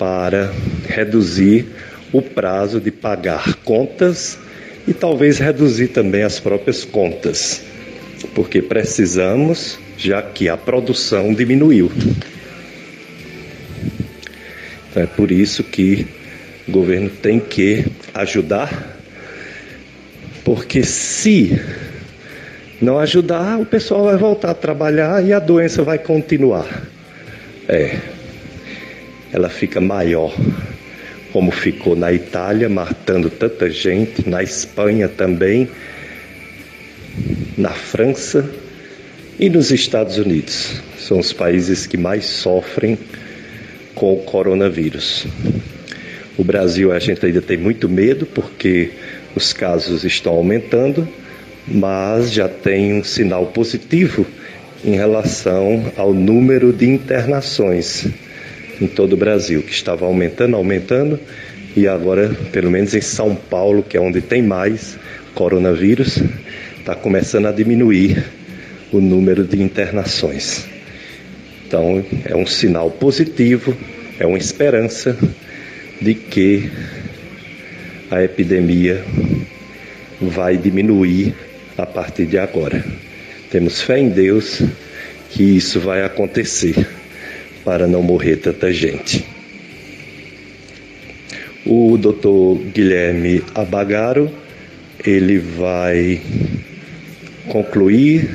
para reduzir o prazo de pagar contas e talvez reduzir também as próprias contas, porque precisamos, já que a produção diminuiu. Então é por isso que o governo tem que ajudar, porque se não ajudar, o pessoal vai voltar a trabalhar e a doença vai continuar. É, ela fica maior como ficou na Itália, matando tanta gente, na Espanha também, na França e nos Estados Unidos. São os países que mais sofrem com o coronavírus. O Brasil a gente ainda tem muito medo porque os casos estão aumentando, mas já tem um sinal positivo em relação ao número de internações em todo o Brasil, que estava aumentando, aumentando, e agora, pelo menos em São Paulo, que é onde tem mais coronavírus, está começando a diminuir o número de internações. Então, é um sinal positivo, é uma esperança de que a epidemia vai diminuir a partir de agora. Temos fé em Deus que isso vai acontecer para não morrer tanta gente. O Dr. Guilherme Abagaro, ele vai concluir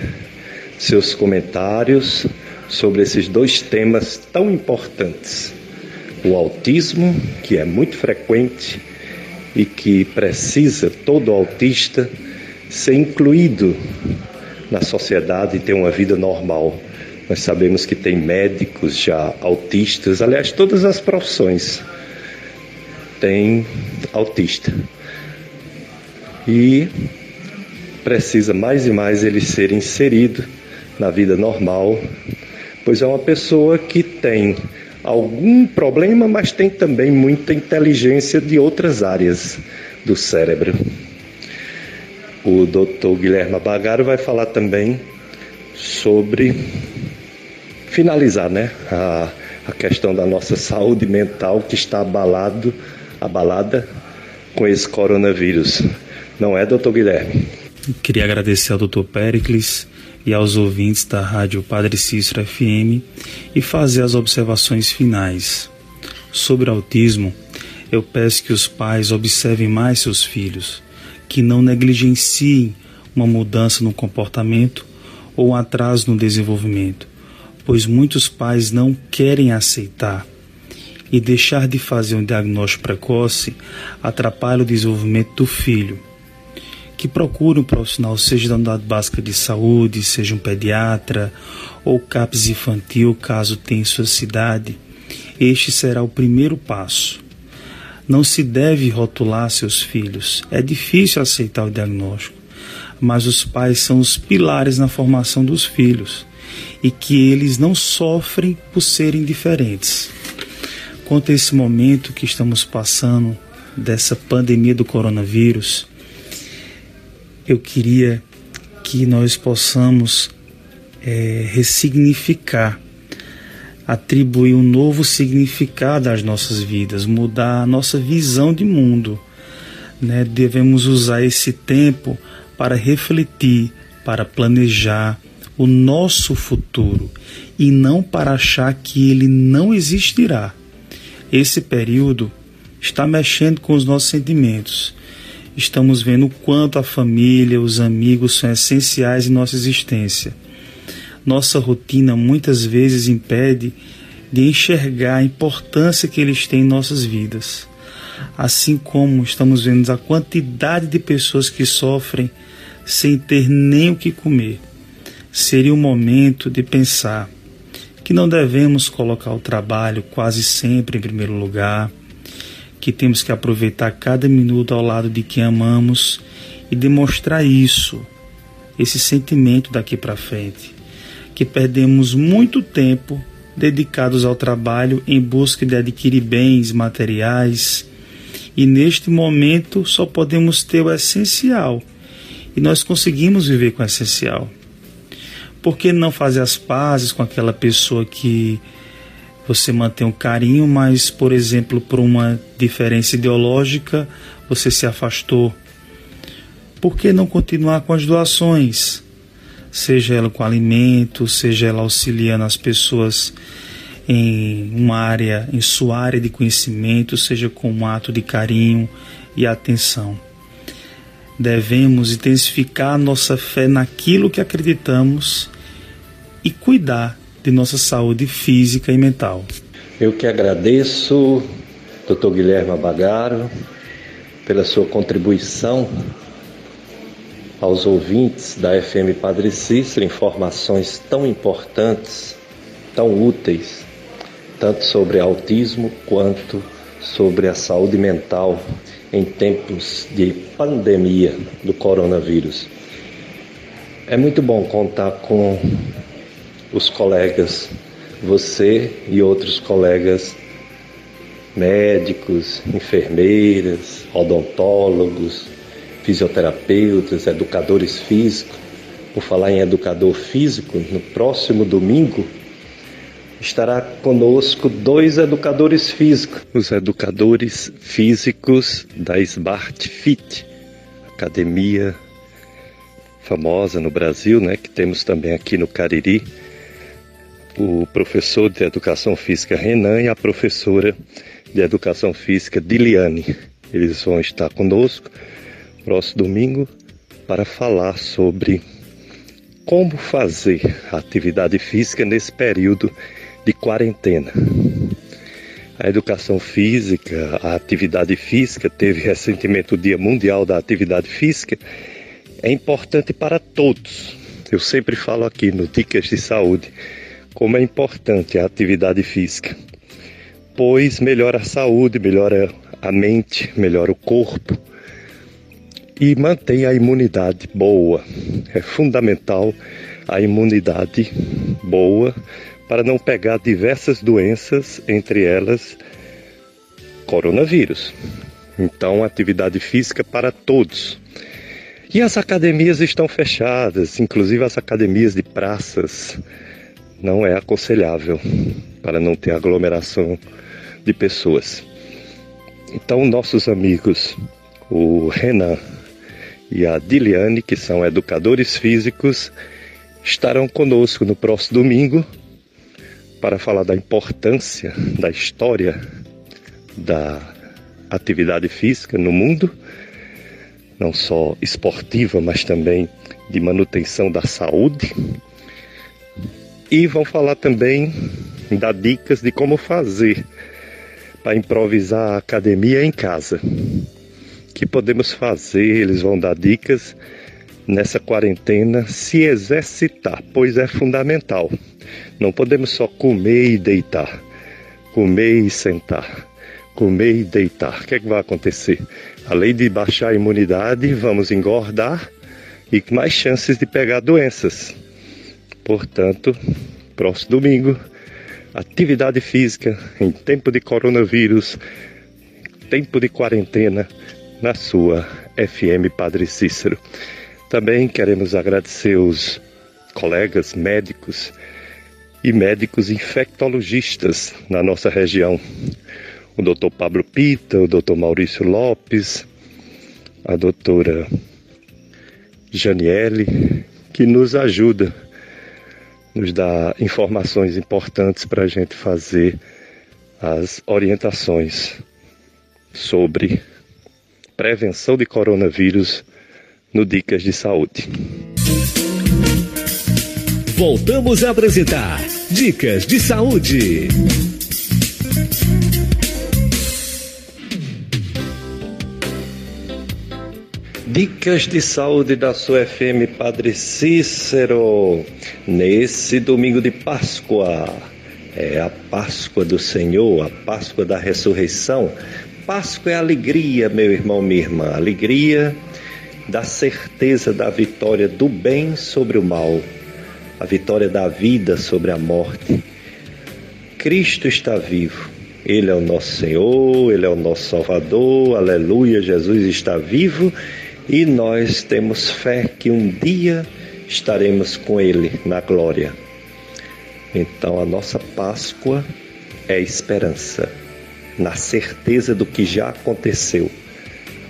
seus comentários sobre esses dois temas tão importantes. O autismo, que é muito frequente e que precisa todo autista ser incluído na sociedade e ter uma vida normal. Nós sabemos que tem médicos já autistas, aliás, todas as profissões têm autista. E precisa mais e mais ele ser inserido na vida normal, pois é uma pessoa que tem algum problema, mas tem também muita inteligência de outras áreas do cérebro. O Dr. Guilherme Bagaro vai falar também sobre finalizar né, a, a questão da nossa saúde mental que está abalado, abalada com esse coronavírus. Não é, doutor Guilherme? Queria agradecer ao doutor Pericles e aos ouvintes da Rádio Padre Cícero FM e fazer as observações finais. Sobre autismo, eu peço que os pais observem mais seus filhos, que não negligenciem uma mudança no comportamento ou um atraso no desenvolvimento, pois muitos pais não querem aceitar e deixar de fazer um diagnóstico precoce atrapalha o desenvolvimento do filho. Que procure um profissional, seja da unidade básica de saúde, seja um pediatra ou CAPS infantil, caso tenha em sua cidade. Este será o primeiro passo. Não se deve rotular seus filhos. É difícil aceitar o diagnóstico, mas os pais são os pilares na formação dos filhos e que eles não sofrem por serem diferentes. Quanto a esse momento que estamos passando dessa pandemia do coronavírus, eu queria que nós possamos é, ressignificar, atribuir um novo significado às nossas vidas, mudar a nossa visão de mundo. Né? Devemos usar esse tempo para refletir, para planejar, o nosso futuro e não para achar que ele não existirá. Esse período está mexendo com os nossos sentimentos. Estamos vendo o quanto a família, os amigos são essenciais em nossa existência. Nossa rotina muitas vezes impede de enxergar a importância que eles têm em nossas vidas. Assim como estamos vendo a quantidade de pessoas que sofrem sem ter nem o que comer. Seria o momento de pensar que não devemos colocar o trabalho quase sempre em primeiro lugar, que temos que aproveitar cada minuto ao lado de quem amamos e demonstrar isso, esse sentimento daqui para frente, que perdemos muito tempo dedicados ao trabalho em busca de adquirir bens materiais e neste momento só podemos ter o essencial e nós conseguimos viver com o essencial. Por que não fazer as pazes com aquela pessoa que você mantém um carinho, mas, por exemplo, por uma diferença ideológica, você se afastou? Por que não continuar com as doações? Seja ela com alimento, seja ela auxiliando as pessoas em uma área, em sua área de conhecimento, seja com um ato de carinho e atenção. Devemos intensificar nossa fé naquilo que acreditamos e cuidar de nossa saúde física e mental. Eu que agradeço, Dr. Guilherme Abagaro, pela sua contribuição aos ouvintes da FM Padre Cícero, informações tão importantes, tão úteis, tanto sobre autismo quanto sobre a saúde mental em tempos de pandemia do coronavírus. É muito bom contar com os colegas, você e outros colegas médicos, enfermeiras, odontólogos, fisioterapeutas, educadores físicos. Por falar em educador físico, no próximo domingo estará conosco dois educadores físicos, os educadores físicos da Smart Fit, academia famosa no Brasil, né, que temos também aqui no Cariri o professor de Educação Física Renan e a professora de Educação Física Diliane. Eles vão estar conosco próximo domingo para falar sobre como fazer atividade física nesse período de quarentena. A educação física, a atividade física, teve recentemente o Dia Mundial da Atividade Física, é importante para todos. Eu sempre falo aqui no Dicas de Saúde como é importante a atividade física, pois melhora a saúde, melhora a mente, melhora o corpo e mantém a imunidade boa. É fundamental a imunidade boa para não pegar diversas doenças, entre elas coronavírus. Então, atividade física para todos. E as academias estão fechadas, inclusive as academias de praças não é aconselhável para não ter aglomeração de pessoas. Então, nossos amigos, o Renan e a Diliane, que são educadores físicos, estarão conosco no próximo domingo para falar da importância da história da atividade física no mundo, não só esportiva, mas também de manutenção da saúde e vão falar também, dar dicas de como fazer para improvisar a academia em casa. Que podemos fazer, eles vão dar dicas nessa quarentena, se exercitar, pois é fundamental. Não podemos só comer e deitar, comer e sentar, comer e deitar. O que, é que vai acontecer? Além de baixar a imunidade, vamos engordar e mais chances de pegar doenças. Portanto, próximo domingo, atividade física em tempo de coronavírus, tempo de quarentena na sua FM Padre Cícero. Também queremos agradecer os colegas médicos e médicos infectologistas na nossa região. O Dr. Pablo Pita, o Dr. Maurício Lopes, a doutora Janiele, que nos ajuda nos dá informações importantes para a gente fazer as orientações sobre prevenção de coronavírus no Dicas de Saúde. Voltamos a apresentar Dicas de Saúde. Dicas de saúde da sua FM Padre Cícero. Nesse domingo de Páscoa, é a Páscoa do Senhor, a Páscoa da ressurreição. Páscoa é alegria, meu irmão, minha irmã, alegria da certeza da vitória do bem sobre o mal, a vitória da vida sobre a morte. Cristo está vivo. Ele é o nosso Senhor, Ele é o nosso Salvador, aleluia, Jesus está vivo e nós temos fé que um dia estaremos com Ele na glória. Então a nossa Páscoa é esperança, na certeza do que já aconteceu.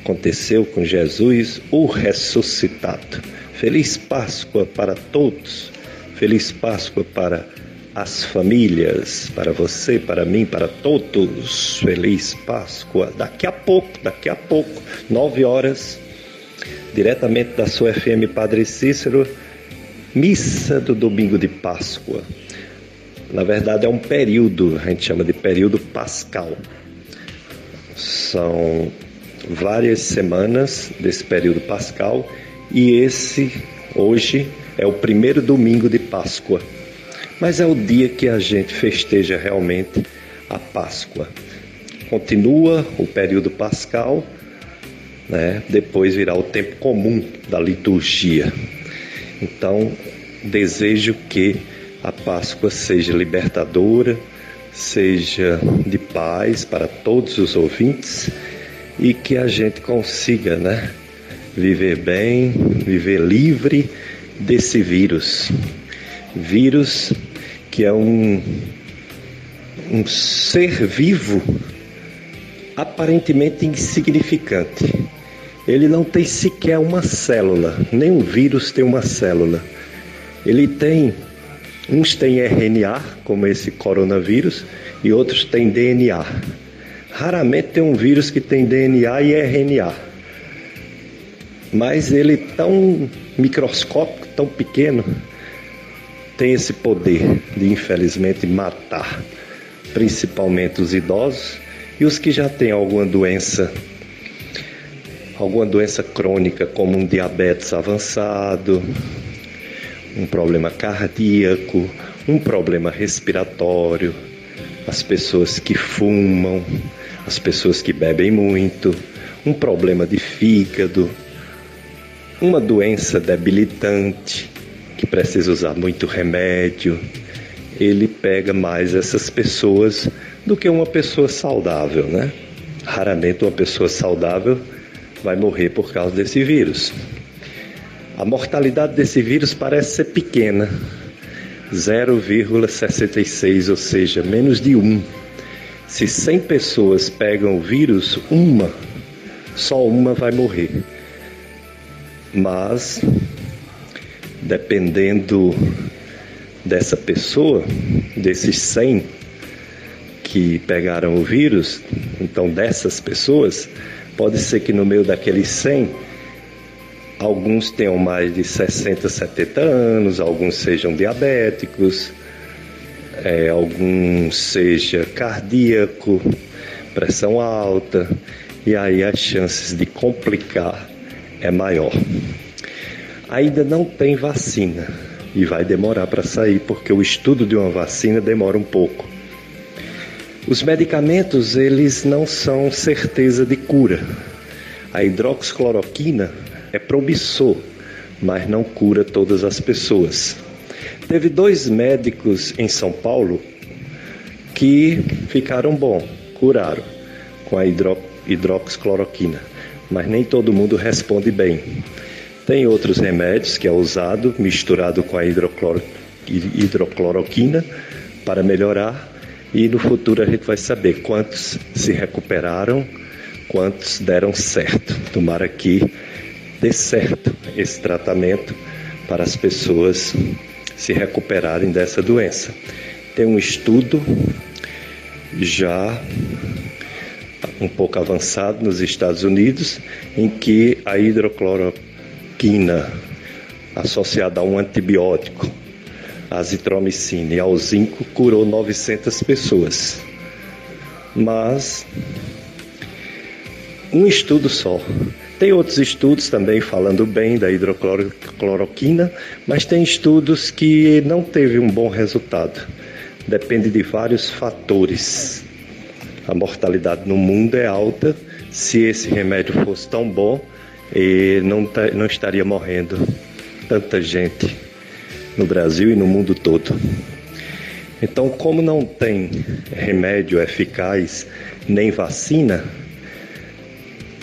Aconteceu com Jesus, o ressuscitado. Feliz Páscoa para todos, feliz Páscoa para as famílias, para você, para mim, para todos. Feliz Páscoa. Daqui a pouco, daqui a pouco, nove horas diretamente da sua FM Padre Cícero, missa do domingo de Páscoa. Na verdade, é um período, a gente chama de período pascal. São várias semanas desse período pascal e esse, hoje, é o primeiro domingo de Páscoa. Mas é o dia que a gente festeja realmente a Páscoa. Continua o período pascal né? depois virá o tempo comum da liturgia. Então, desejo que a Páscoa seja libertadora, seja de paz para todos os ouvintes e que a gente consiga, né, viver bem, viver livre desse vírus. Vírus que é um, um ser vivo aparentemente insignificante, ele não tem sequer uma célula, nenhum vírus tem uma célula. Ele tem, uns têm RNA, como esse coronavírus, e outros têm DNA. Raramente tem um vírus que tem DNA e RNA. Mas ele tão microscópico, tão pequeno, tem esse poder de infelizmente matar, principalmente os idosos e os que já têm alguma doença alguma doença crônica, como um diabetes avançado, um problema cardíaco, um problema respiratório, as pessoas que fumam, as pessoas que bebem muito, um problema de fígado, uma doença debilitante que precisa usar muito remédio. Ele pega mais essas pessoas do que uma pessoa saudável, né? Raramente uma pessoa saudável vai morrer por causa desse vírus. A mortalidade desse vírus parece ser pequena, 0,66, ou seja, menos de 1. Se 100 pessoas pegam o vírus, uma, só uma vai morrer. Mas, dependendo dessa pessoa, desses 100 que pegaram o vírus, então dessas pessoas, Pode ser que no meio daqueles 100, alguns tenham mais de 60, 70 anos, alguns sejam diabéticos, é, alguns seja cardíaco, pressão alta, e aí as chances de complicar é maior. Ainda não tem vacina e vai demorar para sair porque o estudo de uma vacina demora um pouco. Os medicamentos, eles não são certeza de cura. A hidroxicloroquina é promissor, mas não cura todas as pessoas. Teve dois médicos em São Paulo que ficaram bom, curaram com a hidro, hidroxicloroquina, mas nem todo mundo responde bem. Tem outros remédios que é usado misturado com a hidrocloroquina para melhorar e no futuro a gente vai saber quantos se recuperaram, quantos deram certo. Tomara que dê certo esse tratamento para as pessoas se recuperarem dessa doença. Tem um estudo já um pouco avançado nos Estados Unidos, em que a hidrocloroquina associada a um antibiótico, a azitromicina e ao zinco, curou 900 pessoas. Mas um estudo só. Tem outros estudos também falando bem da hidrocloroquina, mas tem estudos que não teve um bom resultado. Depende de vários fatores. A mortalidade no mundo é alta. Se esse remédio fosse tão bom, não, não estaria morrendo tanta gente no Brasil e no mundo todo. Então, como não tem remédio eficaz nem vacina,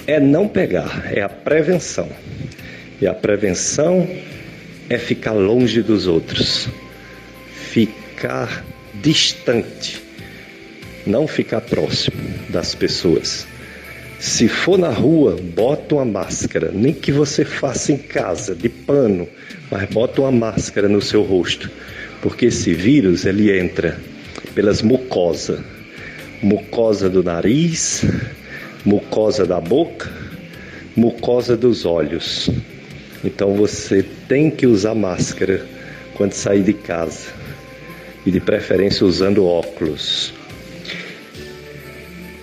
é não pegar, é a prevenção. E a prevenção é ficar longe dos outros, ficar distante, não ficar próximo das pessoas. Se for na rua, bota uma máscara, nem que você faça em casa, de pano, mas bota uma máscara no seu rosto, porque esse vírus ele entra pelas mucosas, mucosa do nariz, mucosa da boca, mucosa dos olhos. Então você tem que usar máscara quando sair de casa e de preferência usando óculos.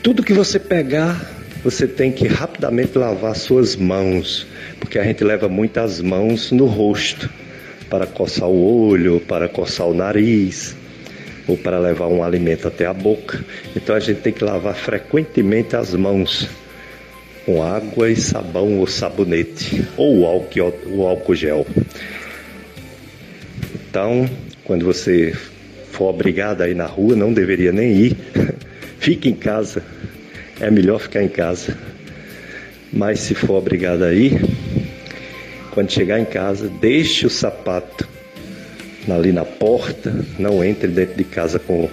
Tudo que você pegar você tem que rapidamente lavar suas mãos, porque a gente leva muitas mãos no rosto para coçar o olho, para coçar o nariz ou para levar um alimento até a boca. Então a gente tem que lavar frequentemente as mãos com água e sabão ou sabonete ou álcool, o álcool gel. Então, quando você for obrigado a ir na rua, não deveria nem ir. Fique em casa é melhor ficar em casa. Mas se for obrigado a ir, quando chegar em casa, deixe o sapato ali na porta, não entre dentro de casa com,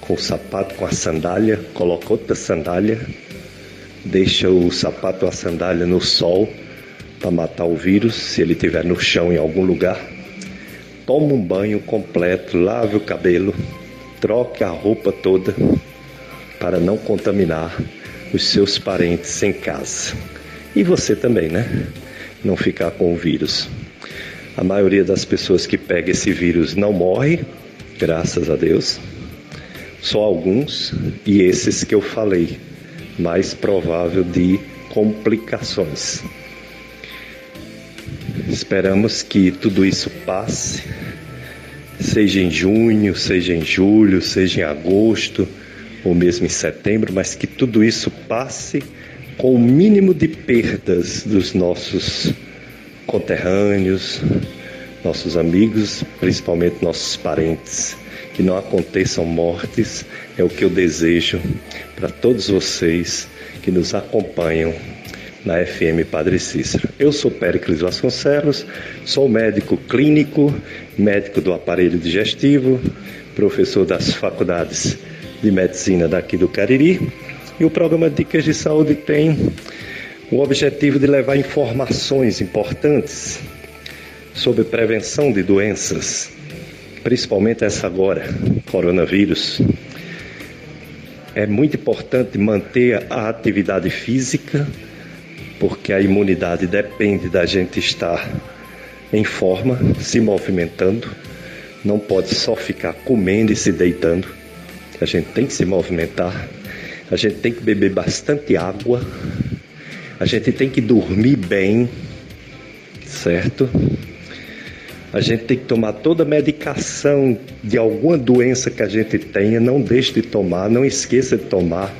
com o sapato, com a sandália, coloque outra sandália, deixa o sapato ou a sandália no sol para matar o vírus, se ele estiver no chão em algum lugar. Toma um banho completo, lave o cabelo, troque a roupa toda para não contaminar os seus parentes em casa. E você também, né? Não ficar com o vírus. A maioria das pessoas que pega esse vírus não morre, graças a Deus. Só alguns, e esses que eu falei, mais provável de complicações. Esperamos que tudo isso passe, seja em junho, seja em julho, seja em agosto ou mesmo em setembro, mas que tudo isso passe com o mínimo de perdas dos nossos conterrâneos, nossos amigos, principalmente nossos parentes. Que não aconteçam mortes, é o que eu desejo para todos vocês que nos acompanham na FM Padre Cícero. Eu sou Péricles Vasconcelos, sou médico clínico, médico do aparelho digestivo, professor das faculdades de Medicina daqui do Cariri. E o programa Dicas de Saúde tem o objetivo de levar informações importantes sobre prevenção de doenças, principalmente essa agora, coronavírus. É muito importante manter a atividade física, porque a imunidade depende da gente estar em forma, se movimentando. Não pode só ficar comendo e se deitando. A gente tem que se movimentar, a gente tem que beber bastante água, a gente tem que dormir bem, certo? A gente tem que tomar toda a medicação de alguma doença que a gente tenha, não deixe de tomar, não esqueça de tomar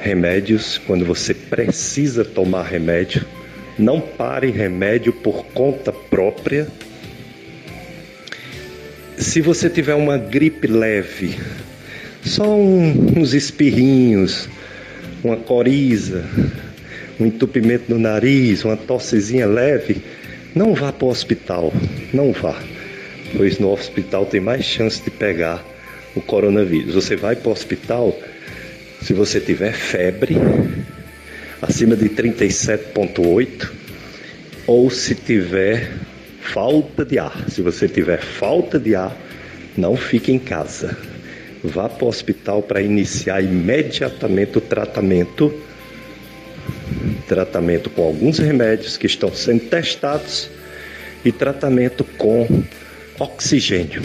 remédios quando você precisa tomar remédio. Não pare remédio por conta própria se você tiver uma gripe leve, só um, uns espirrinhos, uma coriza, um entupimento no nariz, uma tossezinha leve, não vá para o hospital, não vá, pois no hospital tem mais chance de pegar o coronavírus. Você vai para o hospital se você tiver febre acima de 37,8 ou se tiver falta de ar. Se você tiver falta de ar, não fique em casa. Vá para o hospital para iniciar imediatamente o tratamento. Tratamento com alguns remédios que estão sendo testados e tratamento com oxigênio.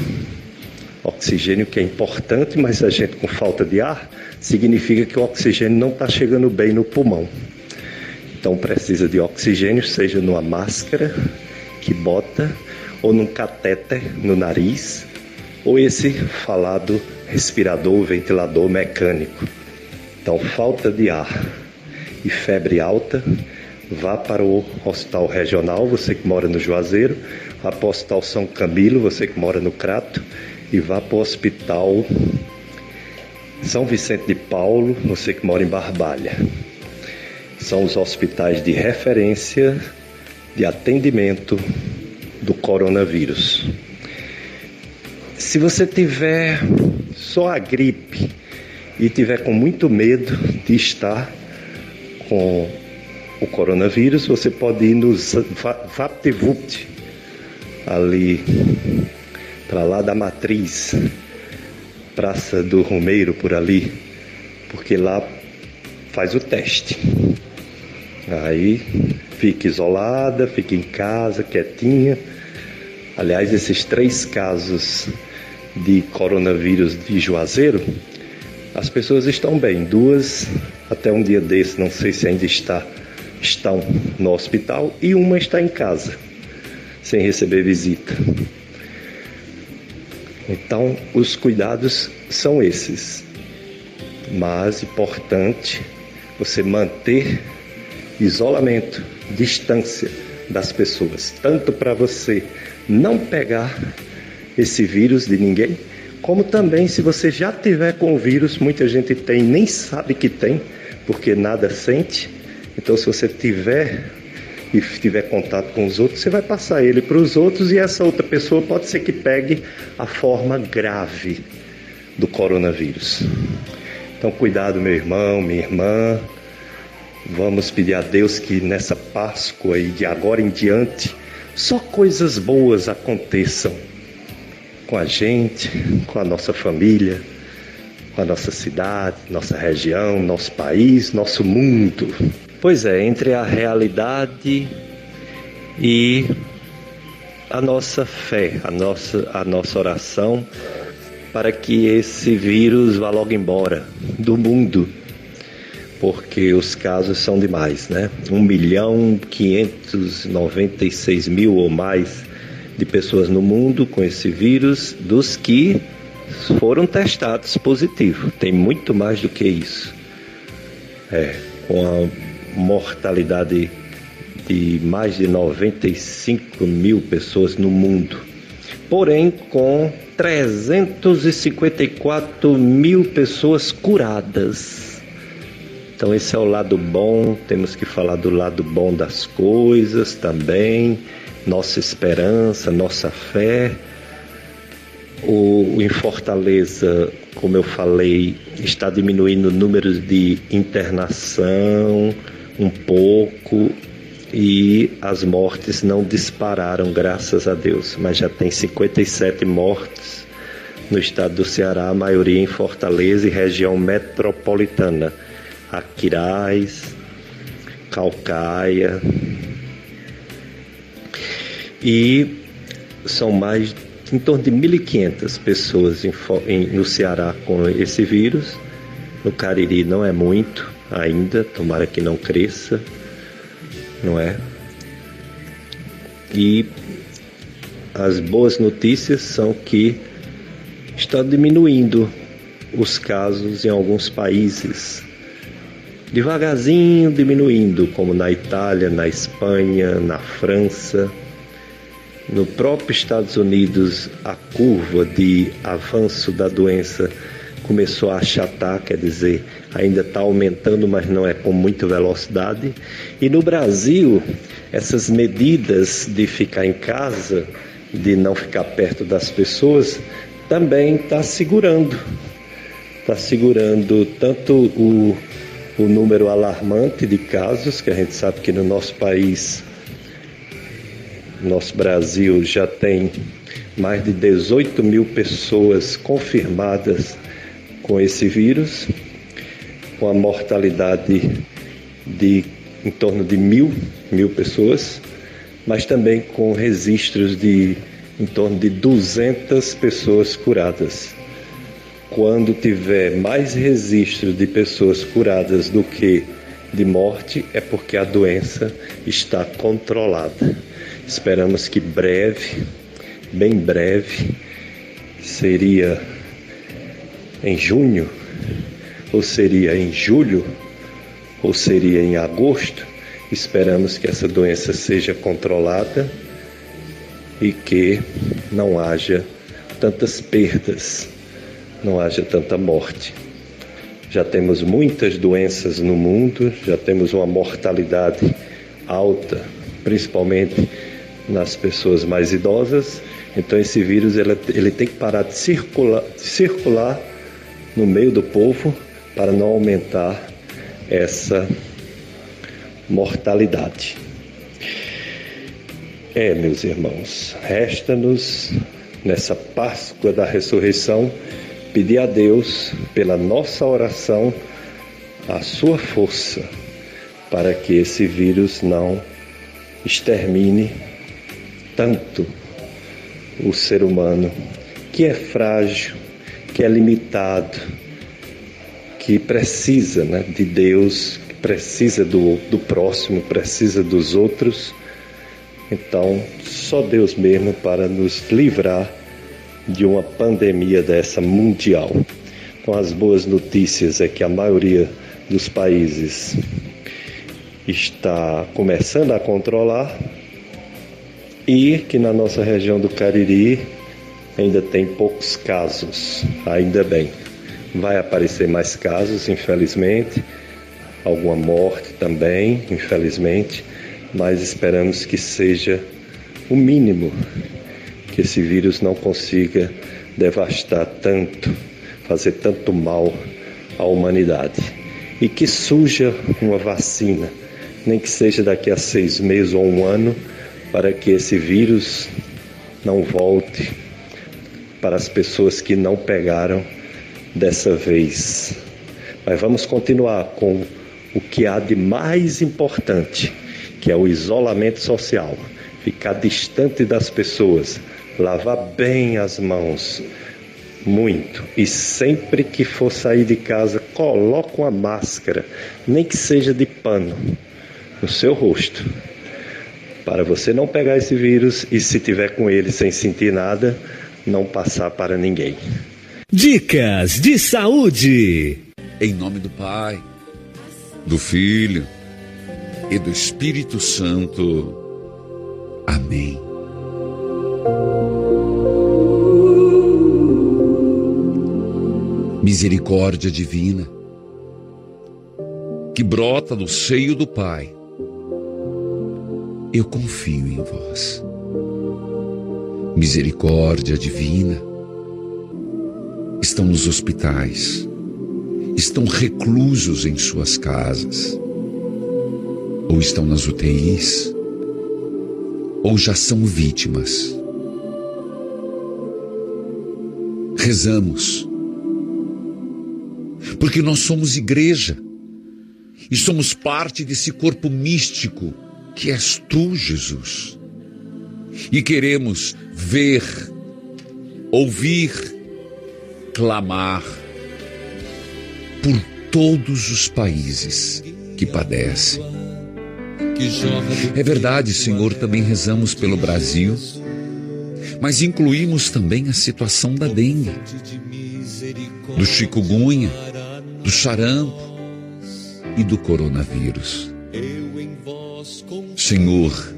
Oxigênio que é importante, mas a gente com falta de ar significa que o oxigênio não está chegando bem no pulmão. Então precisa de oxigênio, seja numa máscara que bota ou num catéter no nariz, ou esse falado respirador, ventilador mecânico. Então, falta de ar e febre alta, vá para o Hospital Regional, você que mora no Juazeiro, vá para o Hospital São Camilo, você que mora no Crato, e vá para o Hospital São Vicente de Paulo, você que mora em Barbalha. São os hospitais de referência de atendimento do coronavírus. Se você tiver só a gripe e tiver com muito medo de estar com o coronavírus, você pode ir no VaptVupt, ali para lá da matriz, Praça do Romeiro por ali, porque lá faz o teste. Aí fica isolada, fica em casa, quietinha. Aliás, esses três casos de coronavírus de Juazeiro, as pessoas estão bem. Duas, até um dia desse, não sei se ainda está, estão no hospital e uma está em casa, sem receber visita. Então, os cuidados são esses. Mas importante você manter isolamento, distância das pessoas, tanto para você não pegar esse vírus de ninguém, como também se você já tiver com o vírus, muita gente tem, nem sabe que tem, porque nada sente. Então, se você tiver e tiver contato com os outros, você vai passar ele para os outros e essa outra pessoa pode ser que pegue a forma grave do coronavírus. Então, cuidado, meu irmão, minha irmã. Vamos pedir a Deus que nessa Páscoa e de agora em diante só coisas boas aconteçam com a gente, com a nossa família, com a nossa cidade, nossa região, nosso país, nosso mundo. Pois é, entre a realidade e a nossa fé, a nossa, a nossa oração para que esse vírus vá logo embora do mundo porque os casos são demais, né? 1 milhão 596 mil ou mais de pessoas no mundo com esse vírus, dos que foram testados positivo. Tem muito mais do que isso. É, com a mortalidade de mais de 95 mil pessoas no mundo. Porém, com 354 mil pessoas curadas. Então esse é o lado bom, temos que falar do lado bom das coisas também, nossa esperança, nossa fé. O, em Fortaleza, como eu falei, está diminuindo o número de internação um pouco e as mortes não dispararam, graças a Deus, mas já tem 57 mortes no estado do Ceará, a maioria em Fortaleza e região metropolitana. Aquiraz, Calcaia. E são mais em torno de 1.500 pessoas em, em, no Ceará com esse vírus. No Cariri não é muito ainda, tomara que não cresça, não é? E as boas notícias são que está diminuindo os casos em alguns países devagarzinho diminuindo, como na Itália, na Espanha, na França. No próprio Estados Unidos, a curva de avanço da doença começou a achatar, quer dizer, ainda está aumentando, mas não é com muita velocidade. E no Brasil, essas medidas de ficar em casa, de não ficar perto das pessoas, também está segurando. Está segurando tanto o o número alarmante de casos, que a gente sabe que no nosso país, nosso Brasil, já tem mais de 18 mil pessoas confirmadas com esse vírus, com a mortalidade de em torno de mil, mil pessoas, mas também com registros de em torno de 200 pessoas curadas. Quando tiver mais registros de pessoas curadas do que de morte, é porque a doença está controlada. Esperamos que breve, bem breve, seria em junho, ou seria em julho, ou seria em agosto. Esperamos que essa doença seja controlada e que não haja tantas perdas, não haja tanta morte. Já temos muitas doenças no mundo, já temos uma mortalidade alta, principalmente nas pessoas mais idosas. Então esse vírus ele, ele tem que parar de circular, de circular no meio do povo para não aumentar essa mortalidade. É, meus irmãos, resta-nos nessa Páscoa da ressurreição pedir a Deus, pela nossa oração, a sua força para que esse vírus não extermine tanto o ser humano, que é frágil, que é limitado, que precisa né, de Deus, que precisa do, do próximo, precisa dos outros. Então, só Deus mesmo para nos livrar de uma pandemia dessa mundial. Então, as boas notícias é que a maioria dos países está começando a controlar e que na nossa região do Cariri ainda tem poucos casos, ainda bem. Vai aparecer mais casos, infelizmente, alguma morte também, infelizmente, mas esperamos que seja o mínimo que esse vírus não consiga devastar tanto, fazer tanto mal à humanidade. E que surja uma vacina, nem que seja daqui a seis meses ou um ano, para que esse vírus não volte para as pessoas que não pegaram dessa vez. Mas vamos continuar com o que há de mais importante, que é o isolamento social. Ficar distante das pessoas, lavar bem as mãos, muito. E sempre que for sair de casa, coloque uma máscara, nem que seja de pano, no seu rosto, para você não pegar esse vírus e se tiver com ele sem sentir nada, não passar para ninguém. Dicas de saúde. Em nome do Pai, do Filho e do Espírito Santo. Amém. Misericórdia divina que brota do seio do Pai eu confio em vós. Misericórdia divina, estão nos hospitais, estão reclusos em suas casas, ou estão nas UTIs, ou já são vítimas. Rezamos, porque nós somos igreja. E somos parte desse corpo místico que és tu, Jesus. E queremos ver, ouvir, clamar por todos os países que padecem. É verdade, Senhor, também rezamos pelo Brasil, mas incluímos também a situação da dengue, do chikungunya, do charampo e do coronavírus. Senhor,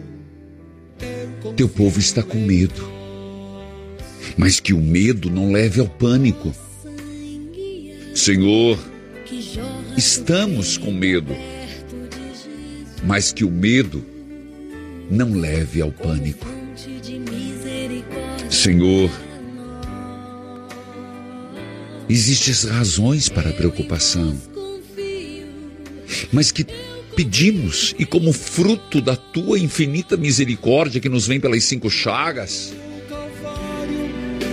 teu povo está com medo, mas que o medo não leve ao pânico. Senhor, estamos com medo, mas que o medo não leve ao pânico. Senhor, existem razões para preocupação, mas que pedimos e como fruto da tua infinita misericórdia que nos vem pelas cinco chagas,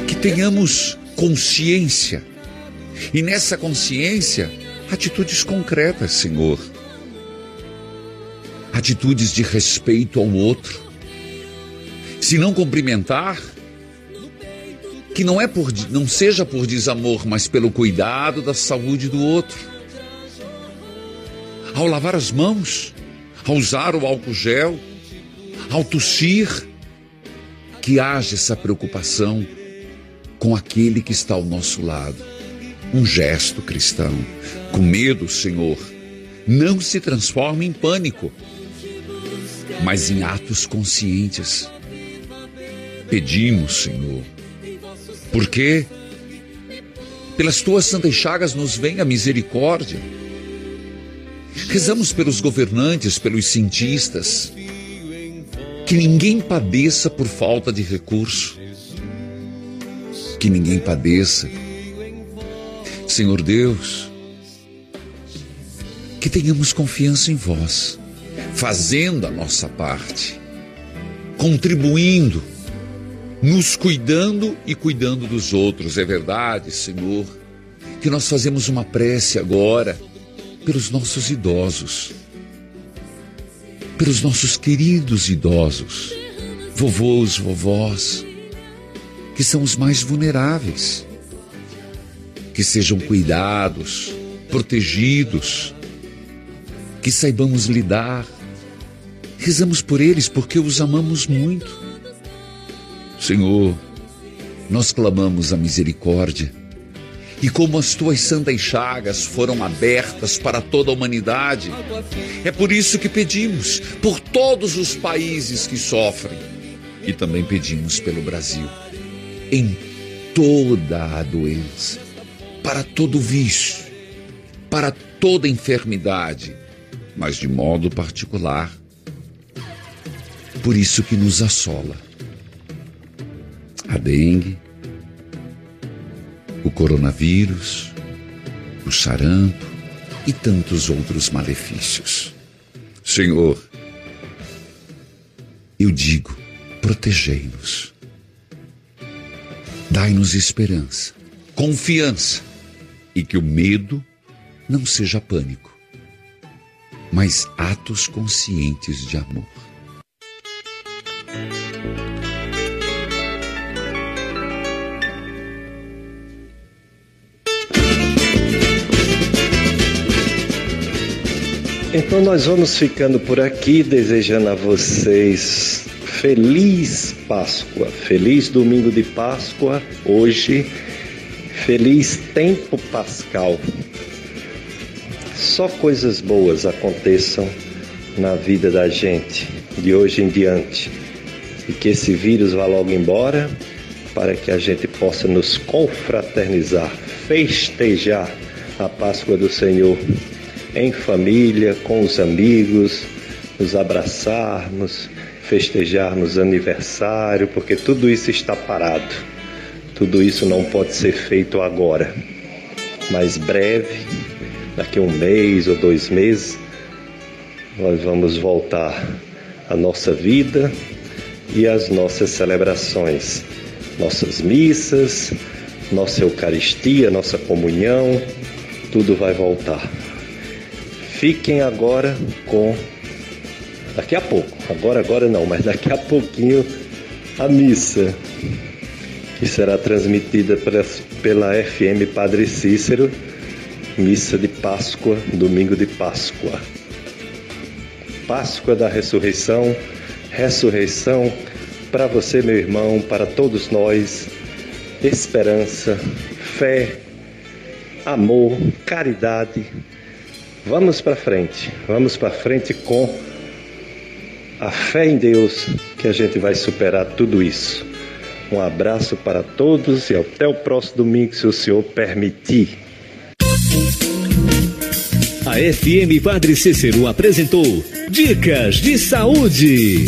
que tenhamos consciência E nessa consciência, atitudes concretas, Senhor. Atitudes de respeito ao outro. Se não cumprimentar, que não é por não seja por desamor, mas pelo cuidado da saúde do outro. Ao lavar as mãos, ao usar o álcool gel, ao tossir, que haja essa preocupação com aquele que está ao nosso lado. Um gesto cristão. Com medo, Senhor, não se transforma em pânico, mas em atos conscientes. Pedimos, Senhor, porque pelas tuas santas chagas nos vem a misericórdia. Rezamos pelos governantes, pelos cientistas, que ninguém padeça por falta de recurso, que ninguém padeça. Senhor Deus, que tenhamos confiança em vós, fazendo a nossa parte, contribuindo, nos cuidando e cuidando dos outros. É verdade, Senhor, que nós fazemos uma prece agora pelos nossos idosos pelos nossos queridos idosos, vovôs, vovós, que são os mais vulneráveis. Que sejam cuidados, protegidos, que saibamos lidar. Rezamos por eles porque os amamos muito. Senhor, nós clamamos a misericórdia e como as tuas santas chagas foram abertas para toda a humanidade. É por isso que pedimos por todos os países que sofrem e também pedimos pelo Brasil, em toda a doença, para todo vício, para toda enfermidade, mas de modo particular, por isso que nos assola a dengue, o coronavírus, o sarampo e tantos outros malefícios. Senhor, eu digo, protegei-nos. Dai-nos esperança, confiança e que o medo não seja pânico, mas atos conscientes de amor. Então nós vamos ficando por aqui, desejando a vocês feliz Páscoa, feliz domingo de Páscoa, hoje, feliz tempo pascal. Só coisas boas aconteçam na vida da gente de hoje em diante e que esse vírus vá logo embora para que a gente possa nos confraternizar, festejar a Páscoa do Senhor em família, com os amigos, nos abraçarmos, festejarmos aniversário, porque tudo isso está parado. Tudo isso não pode ser feito agora, mas breve, daqui a um mês ou dois meses, nós vamos voltar à nossa vida e às nossas celebrações, nossas missas, nossa Eucaristia, nossa comunhão, tudo vai voltar. Fiquem agora com. Daqui a pouco, agora, agora não, mas daqui a pouquinho a missa, que será transmitida pela, pela FM Padre Cícero, missa de Páscoa, domingo de Páscoa. Páscoa da ressurreição, ressurreição para você, meu irmão, para todos nós, esperança, fé, amor, caridade Vamos para frente, vamos para frente com a fé em Deus que a gente vai superar tudo isso. Um abraço para todos e até o próximo domingo, se o Senhor permitir. A FM Padre Cícero apresentou Dicas de Saúde.